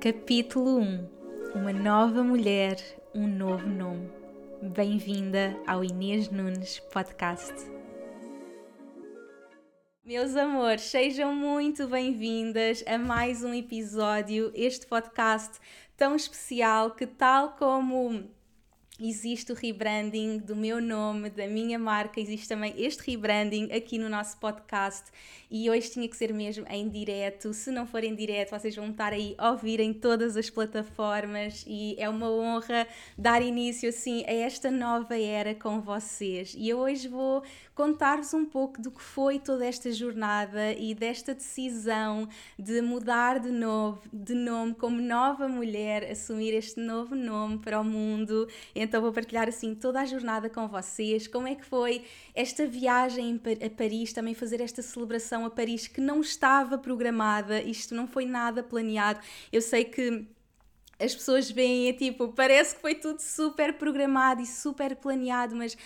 Capítulo 1 Uma nova mulher, um novo nome. Bem-vinda ao Inês Nunes Podcast. Meus amores, sejam muito bem-vindas a mais um episódio, este podcast tão especial que, tal como existe o rebranding do meu nome, da minha marca, existe também este rebranding aqui no nosso podcast e hoje tinha que ser mesmo em direto. Se não for em direto, vocês vão estar aí a ouvir em todas as plataformas e é uma honra dar início assim a esta nova era com vocês. E eu hoje vou contar-vos um pouco do que foi toda esta jornada e desta decisão de mudar de novo, de nome como nova mulher, assumir este novo nome para o mundo. Então vou partilhar assim toda a jornada com vocês, como é que foi esta viagem a Paris, também fazer esta celebração a Paris que não estava programada, isto não foi nada planeado. Eu sei que as pessoas veem, é tipo, parece que foi tudo super programado e super planeado, mas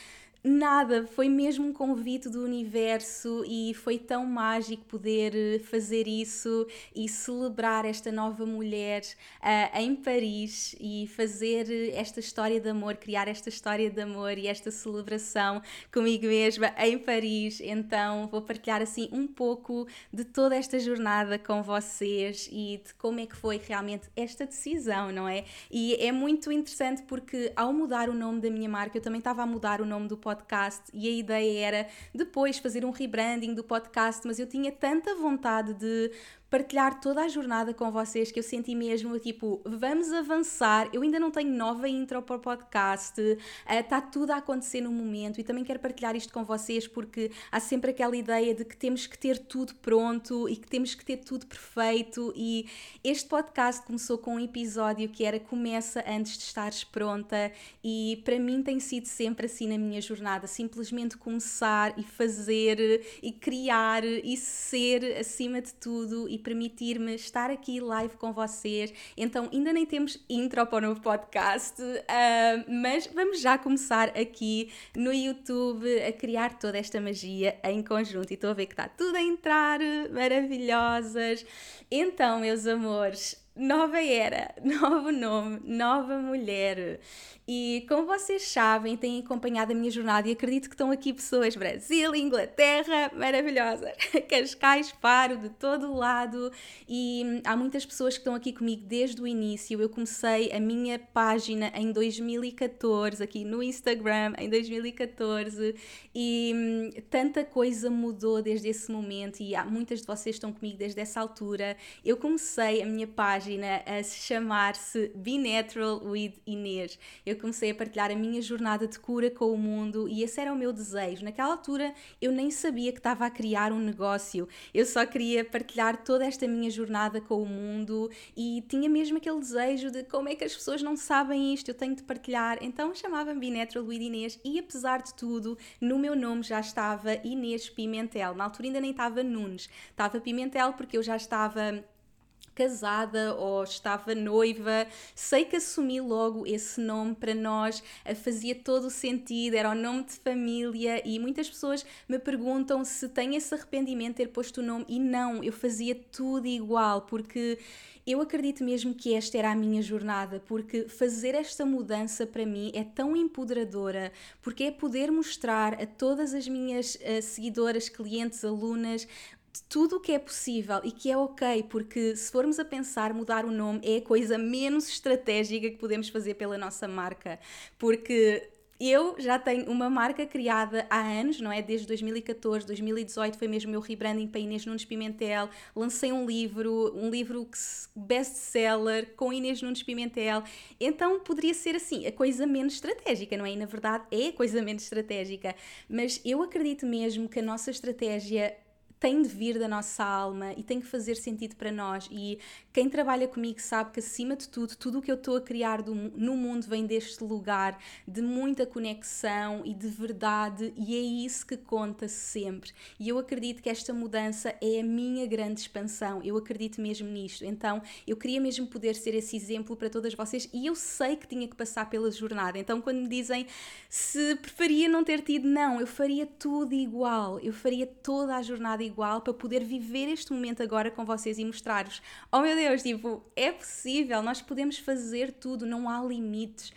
Nada, foi mesmo um convite do universo e foi tão mágico poder eh, fazer isso e celebrar esta nova mulher uh, em Paris e fazer eh, esta história de amor, criar esta história de amor e esta celebração comigo mesma em Paris. Então vou partilhar assim um pouco de toda esta jornada com vocês e de como é que foi realmente esta decisão, não é? E é muito interessante porque ao mudar o nome da minha marca, eu também estava a mudar o nome do podcast podcast e a ideia era depois fazer um rebranding do podcast, mas eu tinha tanta vontade de partilhar toda a jornada com vocês que eu senti mesmo, tipo, vamos avançar. Eu ainda não tenho nova intro para o podcast, está uh, tudo a acontecer no momento e também quero partilhar isto com vocês porque há sempre aquela ideia de que temos que ter tudo pronto e que temos que ter tudo perfeito. E este podcast começou com um episódio que era Começa antes de estares pronta, e para mim tem sido sempre assim na minha jornada simplesmente começar e fazer e criar e ser acima de tudo e permitir-me estar aqui live com vocês. Então, ainda nem temos intro para o novo podcast, uh, mas vamos já começar aqui no YouTube a criar toda esta magia em conjunto. E estou a ver que está tudo a entrar, maravilhosas. Então, meus amores, nova era, novo nome, nova mulher. E como vocês sabem, têm acompanhado a minha jornada e acredito que estão aqui pessoas Brasil, Inglaterra, maravilhosas, Cascais, Faro, de todo lado. E há muitas pessoas que estão aqui comigo desde o início. Eu comecei a minha página em 2014, aqui no Instagram, em 2014, e hum, tanta coisa mudou desde esse momento. E há muitas de vocês estão comigo desde essa altura. Eu comecei a minha página a chamar-se Be Natural with Inês. Eu comecei a partilhar a minha jornada de cura com o mundo e esse era o meu desejo. Naquela altura eu nem sabia que estava a criar um negócio, eu só queria partilhar toda esta minha jornada com o mundo e tinha mesmo aquele desejo de como é que as pessoas não sabem isto, eu tenho de partilhar. Então chamava-me Binetro Luís Inês e apesar de tudo, no meu nome já estava Inês Pimentel. Na altura ainda nem estava Nunes, estava Pimentel porque eu já estava casada ou estava noiva, sei que assumi logo esse nome para nós, fazia todo o sentido, era o nome de família e muitas pessoas me perguntam se tenho esse arrependimento de ter posto o nome e não, eu fazia tudo igual porque eu acredito mesmo que esta era a minha jornada, porque fazer esta mudança para mim é tão empoderadora, porque é poder mostrar a todas as minhas uh, seguidoras, clientes, alunas, tudo o que é possível e que é ok, porque se formos a pensar, mudar o nome é a coisa menos estratégica que podemos fazer pela nossa marca, porque eu já tenho uma marca criada há anos, não é? Desde 2014, 2018 foi mesmo o meu rebranding para Inês Nunes Pimentel. Lancei um livro, um livro best-seller com Inês Nunes Pimentel. Então poderia ser assim, a coisa menos estratégica, não é? E na verdade é a coisa menos estratégica. Mas eu acredito mesmo que a nossa estratégia tem de vir da nossa alma e tem que fazer sentido para nós. E quem trabalha comigo sabe que, acima de tudo, tudo o que eu estou a criar do, no mundo vem deste lugar de muita conexão e de verdade, e é isso que conta sempre. E eu acredito que esta mudança é a minha grande expansão. Eu acredito mesmo nisto. Então, eu queria mesmo poder ser esse exemplo para todas vocês, e eu sei que tinha que passar pela jornada. Então, quando me dizem se preferia não ter tido, não, eu faria tudo igual, eu faria toda a jornada igual para poder viver este momento agora com vocês e mostrar-vos. Oh meu Deus, tipo, é possível, nós podemos fazer tudo, não há limites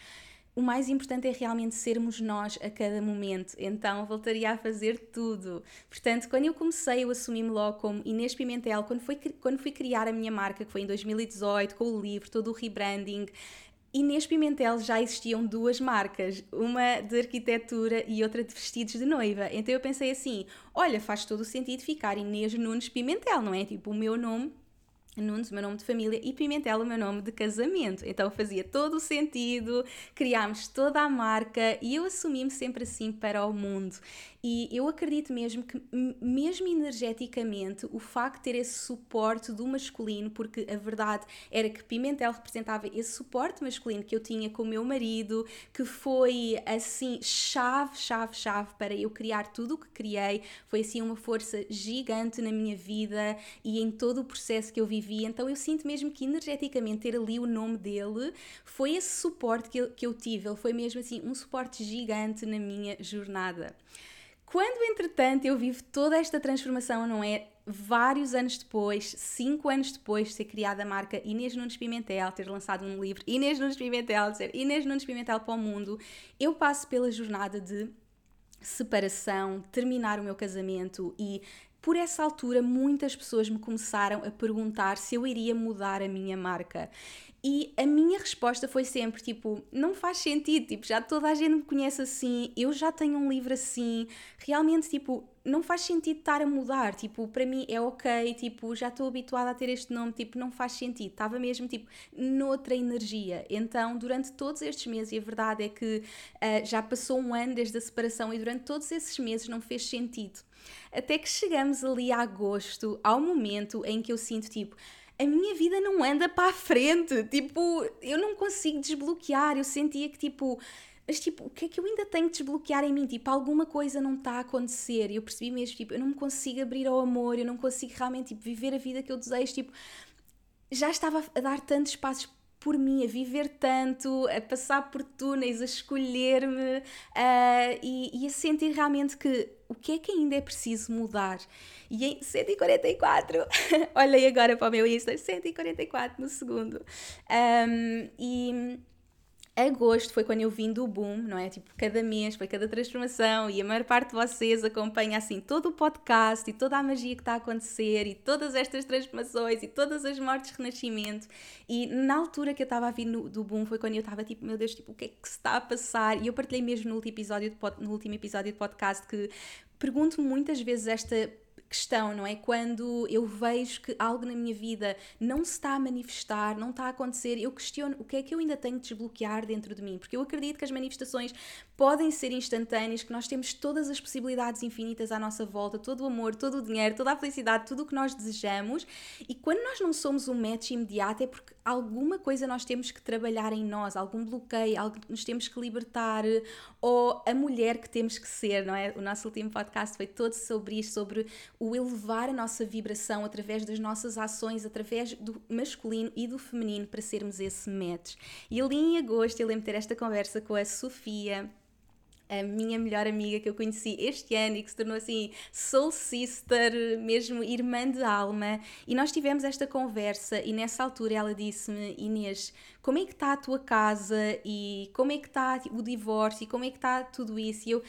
o mais importante é realmente sermos nós a cada momento, então voltaria a fazer tudo. Portanto, quando eu comecei, eu assumi-me logo como Inês Pimentel, quando, foi, quando fui criar a minha marca, que foi em 2018, com o livro, todo o rebranding, Inês Pimentel já existiam duas marcas, uma de arquitetura e outra de vestidos de noiva. Então eu pensei assim: olha, faz todo o sentido ficar Inês Nunes Pimentel, não é? Tipo, o meu nome Nunes, o meu nome de família, e Pimentel, o meu nome de casamento. Então fazia todo o sentido, criámos toda a marca e eu assumi-me sempre assim para o mundo. E eu acredito mesmo que, mesmo energeticamente, o facto de ter esse suporte do masculino, porque a verdade era que Pimentel representava esse suporte masculino que eu tinha com o meu marido, que foi assim, chave, chave, chave para eu criar tudo o que criei, foi assim uma força gigante na minha vida e em todo o processo que eu vivi. Então eu sinto mesmo que energeticamente ter ali o nome dele foi esse suporte que eu, que eu tive, ele foi mesmo assim um suporte gigante na minha jornada. Quando, entretanto, eu vivo toda esta transformação, não é? Vários anos depois, cinco anos depois de ser criada a marca Inês Nunes Pimentel, ter lançado um livro Inês Nunes Pimentel, ser Inês Nunes Pimentel para o mundo, eu passo pela jornada de separação, terminar o meu casamento e por essa altura muitas pessoas me começaram a perguntar se eu iria mudar a minha marca. E a minha resposta foi sempre tipo: não faz sentido, tipo, já toda a gente me conhece assim, eu já tenho um livro assim, realmente, tipo, não faz sentido estar a mudar, tipo, para mim é ok, tipo, já estou habituada a ter este nome, tipo, não faz sentido, estava mesmo, tipo, noutra energia. Então, durante todos estes meses, e a verdade é que uh, já passou um ano desde a separação, e durante todos esses meses não fez sentido. Até que chegamos ali a agosto, ao momento em que eu sinto, tipo, a minha vida não anda para a frente. Tipo, eu não consigo desbloquear. Eu sentia que, tipo, mas tipo, o que é que eu ainda tenho que desbloquear em mim? Tipo, alguma coisa não está a acontecer. Eu percebi mesmo, tipo, eu não me consigo abrir ao amor, eu não consigo realmente tipo, viver a vida que eu desejo. Tipo, já estava a dar tantos passos por mim, a viver tanto, a passar por túneis, a escolher-me uh, e, e, a sentir realmente que o que é que ainda é preciso mudar. E em 144, olhei agora para o meu Insta, 144 no segundo. Um, e Agosto foi quando eu vim do boom, não é? Tipo, cada mês foi cada transformação e a maior parte de vocês acompanha assim todo o podcast e toda a magia que está a acontecer e todas estas transformações e todas as mortes de renascimento. E na altura que eu estava a vir no, do boom foi quando eu estava tipo, meu Deus, tipo, o que é que se está a passar? E eu partilhei mesmo no último episódio de, no último episódio de podcast que pergunto muitas vezes esta questão, não é? Quando eu vejo que algo na minha vida não se está a manifestar, não está a acontecer, eu questiono o que é que eu ainda tenho de desbloquear dentro de mim, porque eu acredito que as manifestações podem ser instantâneas, que nós temos todas as possibilidades infinitas à nossa volta, todo o amor, todo o dinheiro, toda a felicidade, tudo o que nós desejamos, e quando nós não somos um match imediato é porque alguma coisa nós temos que trabalhar em nós, algum bloqueio, algo que nos temos que libertar, ou a mulher que temos que ser, não é? O nosso último podcast foi todo sobre isto, sobre o elevar a nossa vibração através das nossas ações, através do masculino e do feminino para sermos esse match. E ali em agosto eu lembro de ter esta conversa com a Sofia, a minha melhor amiga que eu conheci este ano e que se tornou assim soul sister, mesmo irmã de alma, e nós tivemos esta conversa e nessa altura ela disse-me, Inês, como é que está a tua casa e como é que está o divórcio e como é que está tudo isso? E eu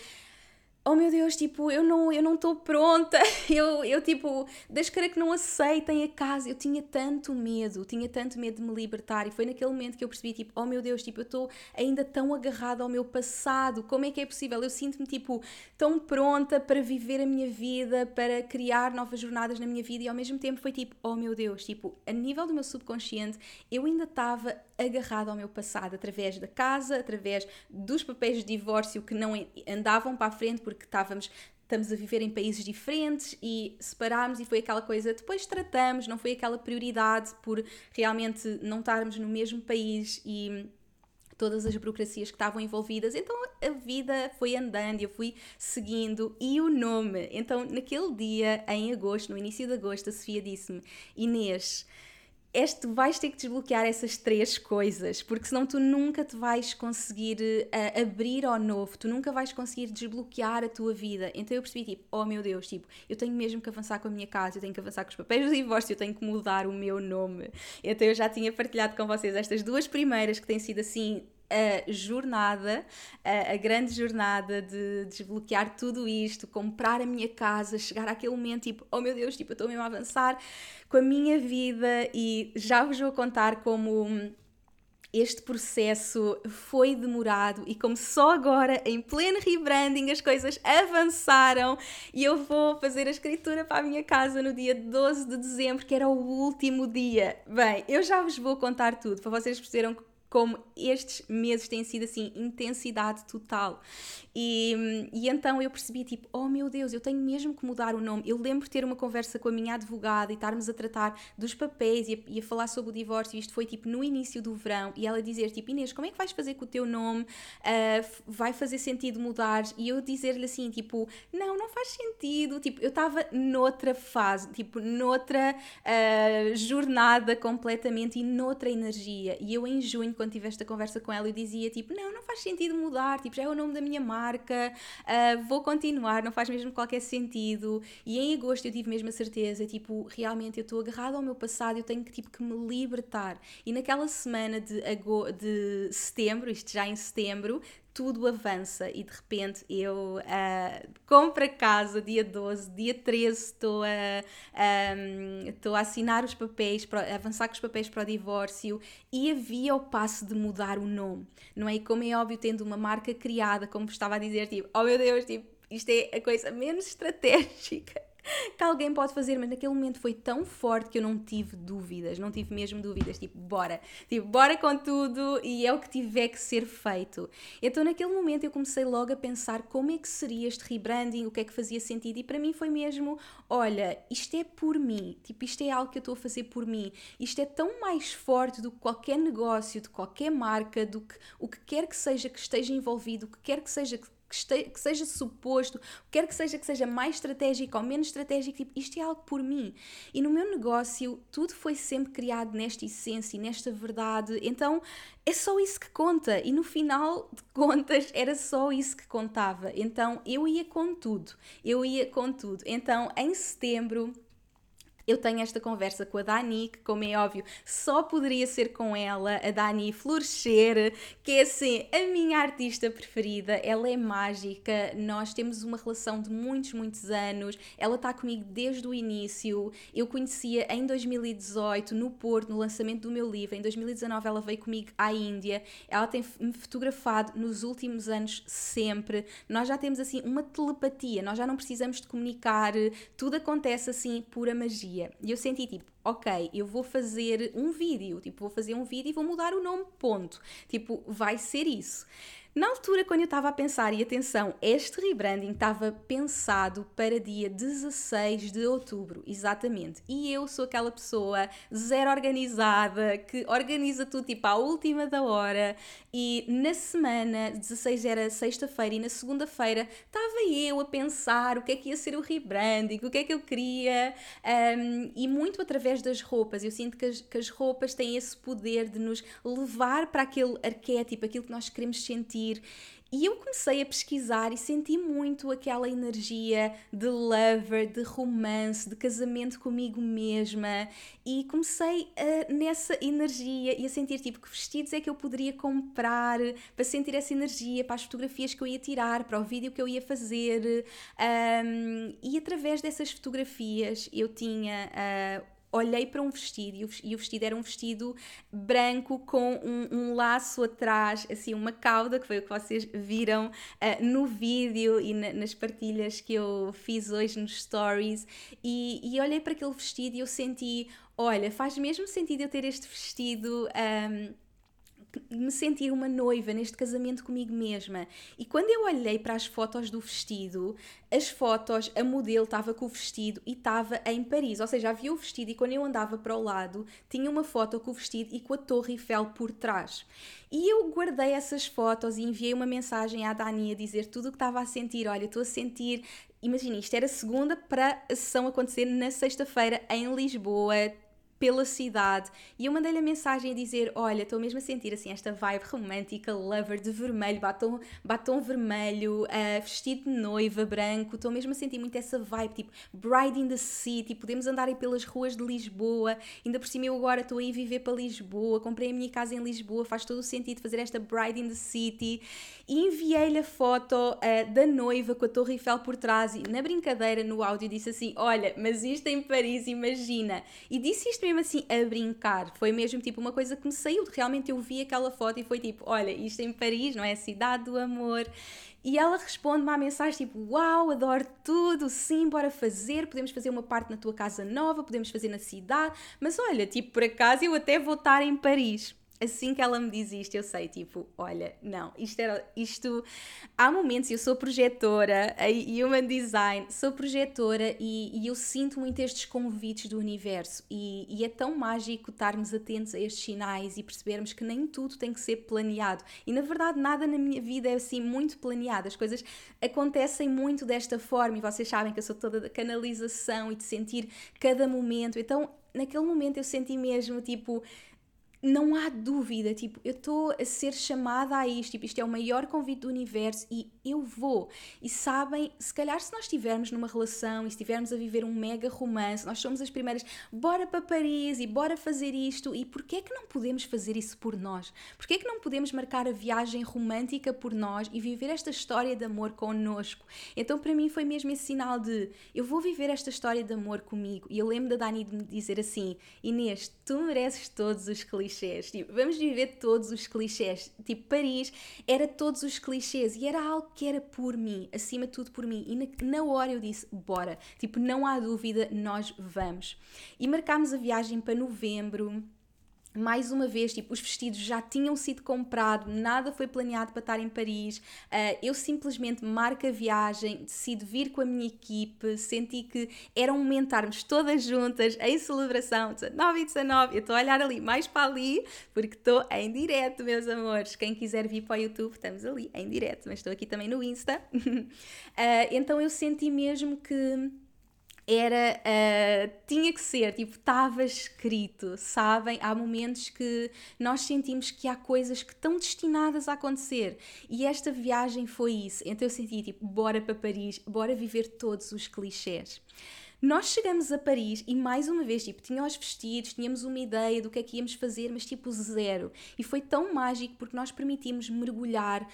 oh meu Deus, tipo, eu não eu não estou pronta, eu, eu tipo, das caras que não aceitem a casa, eu tinha tanto medo, tinha tanto medo de me libertar. E foi naquele momento que eu percebi, tipo, oh meu Deus, tipo, eu estou ainda tão agarrada ao meu passado, como é que é possível? Eu sinto-me, tipo, tão pronta para viver a minha vida, para criar novas jornadas na minha vida. E ao mesmo tempo foi tipo, oh meu Deus, tipo, a nível do meu subconsciente, eu ainda estava agarrada ao meu passado, através da casa, através dos papéis de divórcio que não andavam para a frente porque estávamos estamos a viver em países diferentes e separámos e foi aquela coisa, depois tratamos, não foi aquela prioridade por realmente não estarmos no mesmo país e todas as burocracias que estavam envolvidas. Então a vida foi andando, eu fui seguindo e o nome. Então naquele dia, em agosto, no início de agosto, a Sofia disse-me: Inês, este, vais ter que desbloquear essas três coisas, porque senão tu nunca te vais conseguir uh, abrir ao novo, tu nunca vais conseguir desbloquear a tua vida. Então eu percebi, tipo, oh meu Deus, tipo, eu tenho mesmo que avançar com a minha casa, eu tenho que avançar com os papéis do divórcio, eu tenho que mudar o meu nome. Então eu já tinha partilhado com vocês estas duas primeiras que têm sido assim a jornada, a, grande jornada de desbloquear tudo isto, comprar a minha casa, chegar àquele momento tipo, oh meu Deus, tipo, eu estou mesmo a avançar com a minha vida e já vos vou contar como este processo foi demorado e como só agora, em pleno rebranding, as coisas avançaram e eu vou fazer a escritura para a minha casa no dia 12 de dezembro, que era o último dia. Bem, eu já vos vou contar tudo para vocês perceberem como estes meses têm sido assim, intensidade total. E, e então eu percebi, tipo, oh meu Deus, eu tenho mesmo que mudar o nome. Eu lembro de ter uma conversa com a minha advogada e estarmos a tratar dos papéis e a, e a falar sobre o divórcio. Isto foi tipo no início do verão e ela dizer, tipo, Inês, como é que vais fazer com o teu nome? Uh, vai fazer sentido mudar? E eu dizer-lhe assim, tipo, não, não faz sentido. Tipo, eu estava noutra fase, tipo, noutra uh, jornada completamente e noutra energia. E eu em junho, quando tive esta conversa com ela, eu dizia, tipo, não, não faz sentido mudar, tipo, já é o nome da minha marca uh, vou continuar, não faz mesmo qualquer sentido. E em agosto eu tive mesmo a certeza, tipo, realmente eu estou agarrada ao meu passado, eu tenho que, tipo, que me libertar. E naquela semana de, de setembro, isto já em setembro, tudo avança e de repente eu uh, compro a casa dia 12, dia 13 estou a, um, a assinar os papéis, para, avançar com os papéis para o divórcio e havia o passo de mudar o nome, não é? E como é óbvio, tendo uma marca criada, como estava a dizer, tipo, oh meu Deus, tipo, isto é a coisa menos estratégica que alguém pode fazer, mas naquele momento foi tão forte que eu não tive dúvidas, não tive mesmo dúvidas, tipo, bora, tipo, bora com tudo e é o que tiver que ser feito. Então naquele momento eu comecei logo a pensar como é que seria este rebranding, o que é que fazia sentido e para mim foi mesmo, olha, isto é por mim, tipo, isto é algo que eu estou a fazer por mim, isto é tão mais forte do que qualquer negócio, de qualquer marca, do que o que quer que seja que esteja envolvido, o que quer que seja que que, este, que seja suposto, quer que seja que seja mais estratégico ou menos estratégico, tipo, isto é algo por mim. E no meu negócio, tudo foi sempre criado nesta essência e nesta verdade, então é só isso que conta. E no final de contas, era só isso que contava. Então eu ia com tudo, eu ia com tudo. Então em setembro eu tenho esta conversa com a Dani, que, como é óbvio, só poderia ser com ela, a Dani Florescer, que é assim a minha artista preferida. Ela é mágica, nós temos uma relação de muitos, muitos anos. Ela está comigo desde o início. Eu conhecia em 2018, no Porto, no lançamento do meu livro. Em 2019, ela veio comigo à Índia. Ela tem-me fotografado nos últimos anos sempre. Nós já temos assim uma telepatia, nós já não precisamos de comunicar, tudo acontece assim pura magia dia. E eu senti tipo, ok, eu vou fazer um vídeo, tipo, vou fazer um vídeo e vou mudar o nome, ponto. Tipo, vai ser isso. Na altura, quando eu estava a pensar, e atenção, este rebranding estava pensado para dia 16 de outubro, exatamente. E eu sou aquela pessoa zero organizada, que organiza tudo tipo à última da hora. E na semana, 16 era sexta-feira, e na segunda-feira estava eu a pensar o que é que ia ser o rebranding, o que é que eu queria. Um, e muito através das roupas. Eu sinto que as, que as roupas têm esse poder de nos levar para aquele arquétipo, aquilo que nós queremos sentir e eu comecei a pesquisar e senti muito aquela energia de lover, de romance, de casamento comigo mesma. E comecei a, nessa energia e a sentir tipo que vestidos é que eu poderia comprar para sentir essa energia, para as fotografias que eu ia tirar, para o vídeo que eu ia fazer. Um, e através dessas fotografias eu tinha uh, olhei para um vestido e o vestido era um vestido branco com um, um laço atrás, assim, uma cauda, que foi o que vocês viram uh, no vídeo e na, nas partilhas que eu fiz hoje nos stories. E, e olhei para aquele vestido e eu senti: olha, faz mesmo sentido eu ter este vestido. Um, me sentir uma noiva neste casamento comigo mesma. E quando eu olhei para as fotos do vestido, as fotos, a modelo estava com o vestido e estava em Paris. Ou seja, havia o vestido e quando eu andava para o lado, tinha uma foto com o vestido e com a Torre Eiffel por trás. E eu guardei essas fotos e enviei uma mensagem à Dani a dizer tudo o que estava a sentir. Olha, estou a sentir. Imagina, isto era segunda para a sessão acontecer na sexta-feira em Lisboa pela cidade. E eu mandei-lhe a mensagem a dizer: Olha, estou mesmo a sentir assim esta vibe romântica, lover de vermelho, batom, batom vermelho, uh, vestido de noiva branco, estou mesmo a sentir muito essa vibe, tipo Bride in the City, podemos andar aí pelas ruas de Lisboa, ainda por cima eu agora estou aí a viver para Lisboa, comprei a minha casa em Lisboa, faz todo o sentido fazer esta Bride in the City e enviei-lhe a foto uh, da noiva com a Torre Eiffel por trás e na brincadeira no áudio disse assim: Olha, mas isto em Paris, imagina. E disse isto mesmo assim a brincar. Foi mesmo tipo uma coisa que me saiu. Realmente eu vi aquela foto e foi tipo: olha, isto em Paris, não é? A cidade do amor. E ela responde-me à mensagem tipo: Uau, adoro tudo, sim, bora fazer. Podemos fazer uma parte na tua casa nova, podemos fazer na cidade. Mas olha, tipo, por acaso eu até vou estar em Paris assim que ela me diz isto, eu sei, tipo, olha, não, isto era, isto, há momentos, eu sou projetora, e Human Design, sou projetora e, e, eu sinto muito estes convites do universo. E, e, é tão mágico estarmos atentos a estes sinais e percebermos que nem tudo tem que ser planeado. E na verdade nada na minha vida é assim muito planeado, as coisas acontecem muito desta forma e vocês sabem que eu sou toda da canalização e de sentir cada momento, então naquele momento eu senti mesmo, tipo, não há dúvida, tipo, eu estou a ser chamada a isto, tipo, isto é o maior convite do universo e eu vou. E sabem, se calhar se nós estivermos numa relação e estivermos a viver um mega romance, nós somos as primeiras, bora para Paris e bora fazer isto, e porquê é que não podemos fazer isso por nós? Porquê é que não podemos marcar a viagem romântica por nós e viver esta história de amor connosco? Então para mim foi mesmo esse sinal de, eu vou viver esta história de amor comigo. E eu lembro da Dani de me dizer assim, Inês, tu mereces todos os clichês clichês. Tipo, vamos viver todos os clichês. Tipo, Paris era todos os clichês e era algo que era por mim, acima de tudo por mim. E na, na hora eu disse, bora. Tipo, não há dúvida, nós vamos. E marcámos a viagem para novembro mais uma vez, tipo, os vestidos já tinham sido comprados, nada foi planeado para estar em Paris. Uh, eu simplesmente marco a viagem, decido vir com a minha equipe, senti que era um momento estarmos todas juntas em celebração, 19 e 19. Eu estou a olhar ali mais para ali, porque estou em direto, meus amores. Quem quiser vir para o YouTube, estamos ali em direto, mas estou aqui também no Insta. uh, então eu senti mesmo que era uh, tinha que ser tipo estava escrito sabem? Há momentos que nós sentimos que há coisas que estão destinadas a acontecer. E esta viagem foi isso. Então eu senti tipo bora para Paris bora viver todos os clichês. Nós chegamos a Paris e mais uma vez, tipo, tinha os vestidos, tínhamos uma ideia do que é que íamos fazer, mas tipo zero. E foi tão mágico porque nós permitimos mergulhar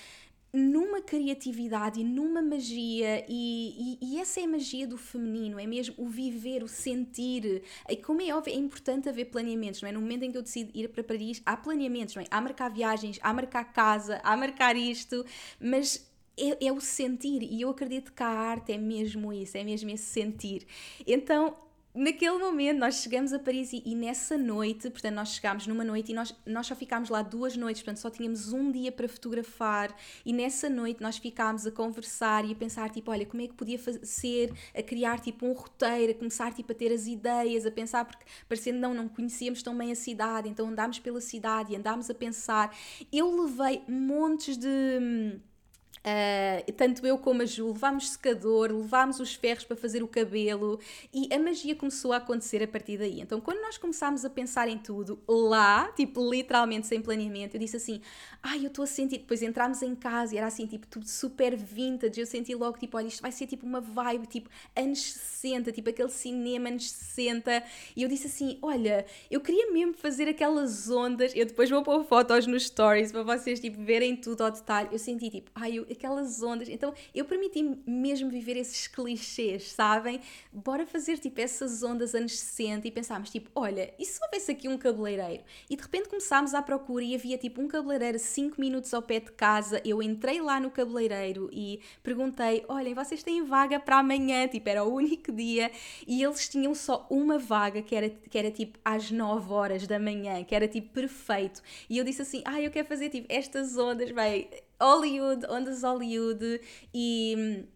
numa criatividade e numa magia, e, e, e, essa é a magia do feminino, é mesmo o viver, o sentir. E como é óbvio, é importante haver planeamentos, não é? No momento em que eu decido ir para Paris, há planeamentos, não é? Há marcar viagens, há marcar casa, há marcar isto, mas. É, é o sentir, e eu acredito que a arte é mesmo isso, é mesmo esse sentir. Então naquele momento nós chegamos a Paris e, e, nessa noite, portanto nós chegámos numa noite e nós, nós só ficámos lá duas noites, portanto só tínhamos um dia para fotografar e nessa noite nós ficámos a conversar e a pensar tipo, olha, como é que podia ser, a criar tipo um roteiro, a começar tipo a ter as ideias, a pensar, porque parecendo não, não conhecíamos tão bem a cidade, então andámos pela cidade e andámos a pensar. Eu levei montes de Uh, tanto eu como a Ju levámos secador, levámos os ferros para fazer o cabelo e a magia começou a acontecer a partir daí. Então, quando nós começámos a pensar em tudo lá, tipo literalmente sem planeamento, eu disse assim: Ai, eu estou a sentir. Depois entrámos em casa e era assim, tipo, tudo super vintage. Eu senti logo, tipo, olha, isto vai ser tipo uma vibe, tipo, anos 60, tipo aquele cinema anos 60. E eu disse assim: Olha, eu queria mesmo fazer aquelas ondas. Eu depois vou pôr fotos nos stories para vocês, tipo, verem tudo ao detalhe. Eu senti, tipo, ai, eu aquelas ondas. Então eu permiti mesmo viver esses clichês, sabem? Bora fazer tipo essas ondas anos 60 e pensámos tipo, olha, e se houvesse aqui um cabeleireiro? E de repente começámos à procura e havia tipo um cabeleireiro 5 minutos ao pé de casa. Eu entrei lá no cabeleireiro e perguntei, olhem, vocês têm vaga para amanhã? Tipo, era o único dia e eles tinham só uma vaga que era, que era tipo às 9 horas da manhã, que era tipo perfeito. E eu disse assim, ah, eu quero fazer tipo estas ondas, vai Hollywood, ondas Hollywood e hum,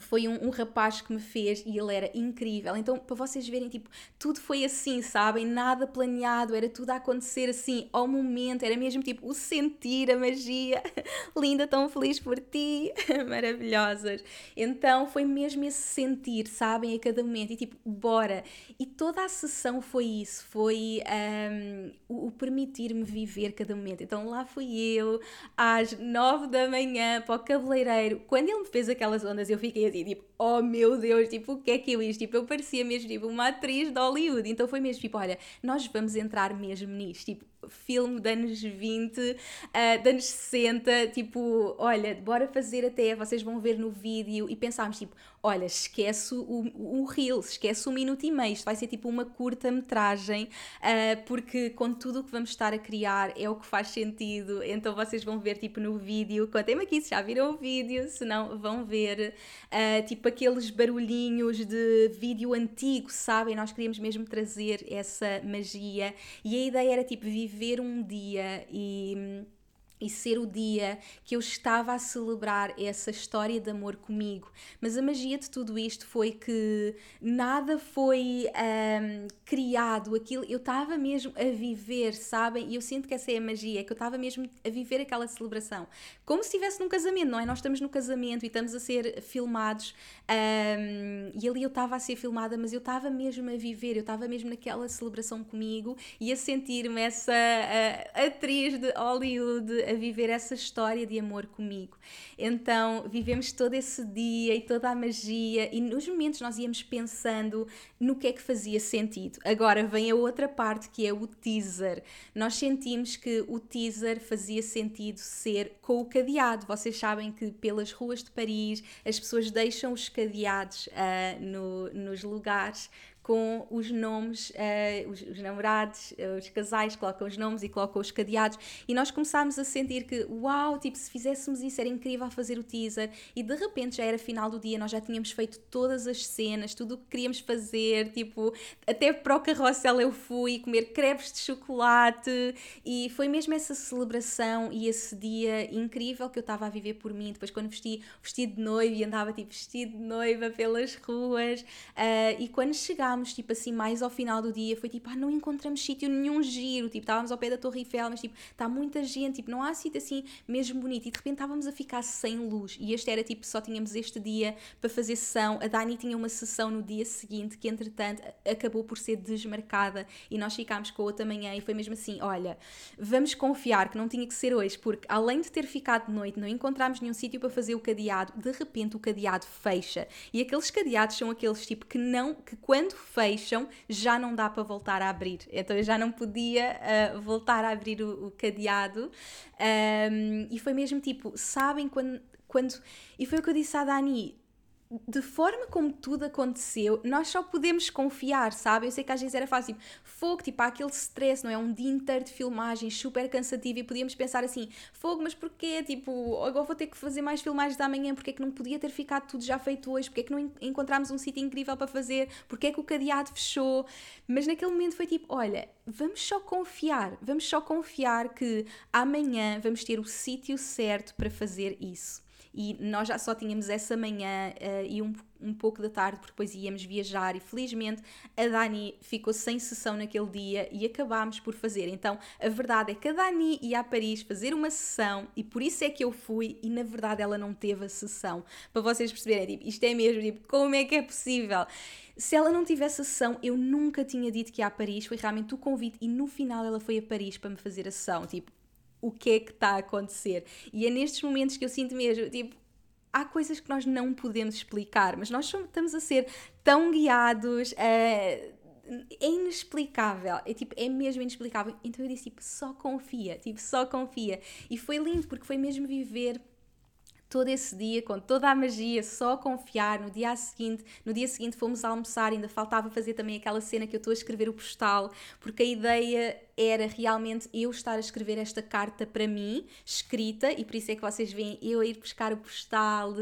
foi um, um, rapaz que me fez e ele era incrível. Então, para vocês verem, tipo, tudo foi assim, sabem? Nada planeado, era tudo a acontecer assim, ao momento, era mesmo tipo o sentir, a magia. Linda, tão feliz por ti, maravilhosas. Então, foi mesmo esse sentir, sabem? A cada momento, e tipo, bora. E toda a sessão foi isso, foi um, o, o permitir-me viver cada momento. Então, lá fui eu, às nove da manhã, para o cabeleireiro. Quando ele me fez aquelas ondas, eu fiquei assim, tipo, oh meu Deus, tipo, o que é que eu isto? Tipo, eu parecia mesmo, tipo, uma atriz de Hollywood. Então foi mesmo, tipo, olha, nós vamos entrar mesmo nisto. Tipo, filme de anos 20, uh, ah, de anos 60, tipo, olha, bora fazer até, vocês vão ver no vídeo e pensámos, tipo, olha, esquece o, o Reels, esquece o minuto e meio, isto vai ser tipo uma curta-metragem, uh, porque com tudo o que vamos estar a criar é o que faz sentido, então vocês vão ver tipo no vídeo, contem-me aqui se já viram o vídeo, se não vão ver, uh, tipo aqueles barulhinhos de vídeo antigo, sabem? Nós queríamos mesmo trazer essa magia e a ideia era tipo viver um dia e e ser o dia que eu estava a celebrar essa história de amor comigo. Mas a magia de tudo isto foi que nada foi um, criado, aquilo eu estava mesmo a viver, sabem? E eu sinto que essa é a magia, que eu estava mesmo a viver aquela celebração. Como se estivesse num casamento, não é? Nós estamos no casamento e estamos a ser filmados um, e ali eu estava a ser filmada, mas eu estava mesmo a viver, eu estava mesmo naquela celebração comigo e a sentir-me essa uh, atriz de Hollywood a viver essa história de amor comigo. Então vivemos todo esse dia e toda a magia, e nos momentos nós íamos pensando no que é que fazia sentido. Agora vem a outra parte que é o teaser. Nós sentimos que o teaser fazia sentido ser com o cadeado. Vocês sabem que pelas ruas de Paris as pessoas deixam os cadeados uh, no, nos lugares com os nomes, uh, os, os, namorados, uh, os casais colocam os nomes e colocam os cadeados. E nós começámos a sentir que, uau, tipo, se fizéssemos isso era incrível fazer o teaser. E de repente já era final do dia, nós já tínhamos feito todas as cenas, tudo o que queríamos fazer, tipo, até para o carrossel eu fui comer crepes de chocolate. E foi mesmo essa celebração e esse dia incrível que eu estava a viver por mim, depois quando vesti vestido de noiva e andava tipo vestido de noiva pelas ruas. Uh, e quando chegámos tipo assim, mais ao final do dia, foi tipo, ah, não encontramos sítio nenhum giro, tipo, estávamos ao pé da Torre Eiffel, mas tipo, está muita gente, tipo, não há sítio assim mesmo bonito, e de repente estávamos a ficar sem luz, e este era tipo, só tínhamos este dia para fazer sessão, a Dani tinha uma sessão no dia seguinte, que entretanto acabou por ser desmarcada, e nós ficámos com a outra manhã, e foi mesmo assim, olha, vamos confiar que não tinha que ser hoje, porque além de ter ficado de noite, não encontramos nenhum sítio para fazer o cadeado, de repente o cadeado fecha, e aqueles cadeados são aqueles tipo que não, que quando fecham, já não dá para voltar a abrir. Então eu já não podia uh, voltar a abrir o, o cadeado. Um, e foi mesmo tipo, sabem quando, quando. E foi o que eu disse à Dani: de forma como tudo aconteceu, nós só podemos confiar, sabe? Eu sei que às vezes era fácil, tipo, fogo, tipo, há aquele stress, não é? Um dia inteiro de filmagem super cansativo e podíamos pensar assim, fogo, mas porquê? Tipo, agora vou ter que fazer mais filmagens da manhã, porque é que não podia ter ficado tudo já feito hoje? Porque é que não encontramos um sítio incrível para fazer? Porque é que o cadeado fechou? Mas naquele momento foi tipo, olha, vamos só confiar, vamos só confiar que amanhã vamos ter o sítio certo para fazer isso e nós já só tínhamos essa manhã uh, e um, um pouco da tarde, porque depois íamos viajar e felizmente a Dani ficou sem sessão naquele dia e acabámos por fazer. Então a verdade é que a Dani ia a Paris fazer uma sessão e por isso é que eu fui e na verdade ela não teve a sessão. Para vocês perceberem, tipo, isto é mesmo, tipo, como é que é possível? Se ela não tivesse a sessão, eu nunca tinha dito que ia a Paris, foi realmente o convite e no final ela foi a Paris para me fazer a sessão. Tipo, o que é que está a acontecer. E é nestes momentos que eu sinto mesmo, tipo, há coisas que nós não podemos explicar, mas nós estamos a ser tão guiados. Uh, é inexplicável, é tipo, é mesmo inexplicável. Então eu disse, tipo, só confia, tipo, só confia. E foi lindo porque foi mesmo viver todo esse dia com toda a magia, só confiar. No dia seguinte, no dia seguinte fomos almoçar, ainda faltava fazer também aquela cena que eu estou a escrever o postal, porque a ideia era realmente eu estar a escrever esta carta para mim, escrita, e por isso é que vocês veem eu a ir buscar o postal,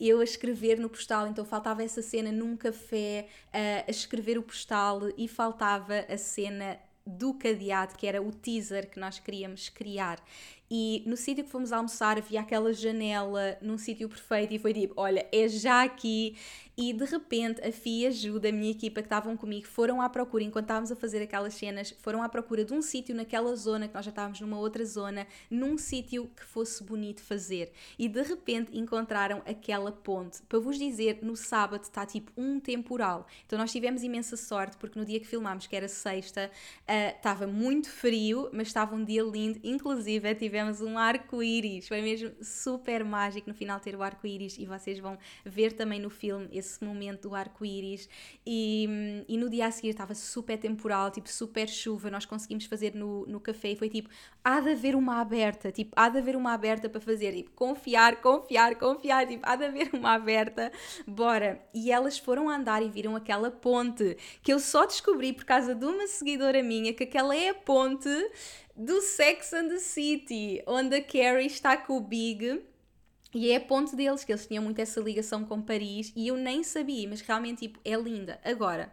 eu a escrever no postal, então faltava essa cena num café a escrever o postal e faltava a cena do cadeado, que era o teaser que nós queríamos criar. E no sítio que fomos almoçar havia aquela janela num sítio perfeito e foi tipo: olha, é já aqui. E de repente a FIA ajuda a minha equipa que estavam comigo, foram à procura, enquanto estávamos a fazer aquelas cenas, foram à procura de um sítio naquela zona, que nós já estávamos numa outra zona, num sítio que fosse bonito fazer. E de repente encontraram aquela ponte. Para vos dizer, no sábado está tipo um temporal. Então nós tivemos imensa sorte, porque no dia que filmámos, que era sexta, uh, estava muito frio, mas estava um dia lindo. Inclusive tivemos um arco-íris. Foi mesmo super mágico no final ter o arco-íris e vocês vão ver também no filme esse esse momento do arco-íris. E, e no dia a seguir estava super temporal, tipo super chuva, nós conseguimos fazer no, no café e foi tipo, há de haver uma aberta, tipo, há de haver uma aberta para fazer, tipo, confiar, confiar, confiar, tipo, há de haver uma aberta, bora. E elas foram andar e viram aquela ponte que eu só descobri por causa de uma seguidora minha que aquela é a ponte do Sex and the City, onde a Carrie está com o Big e é a ponte deles, que eles tinham muito essa ligação com Paris e eu nem sabia, mas realmente tipo, é linda. Agora,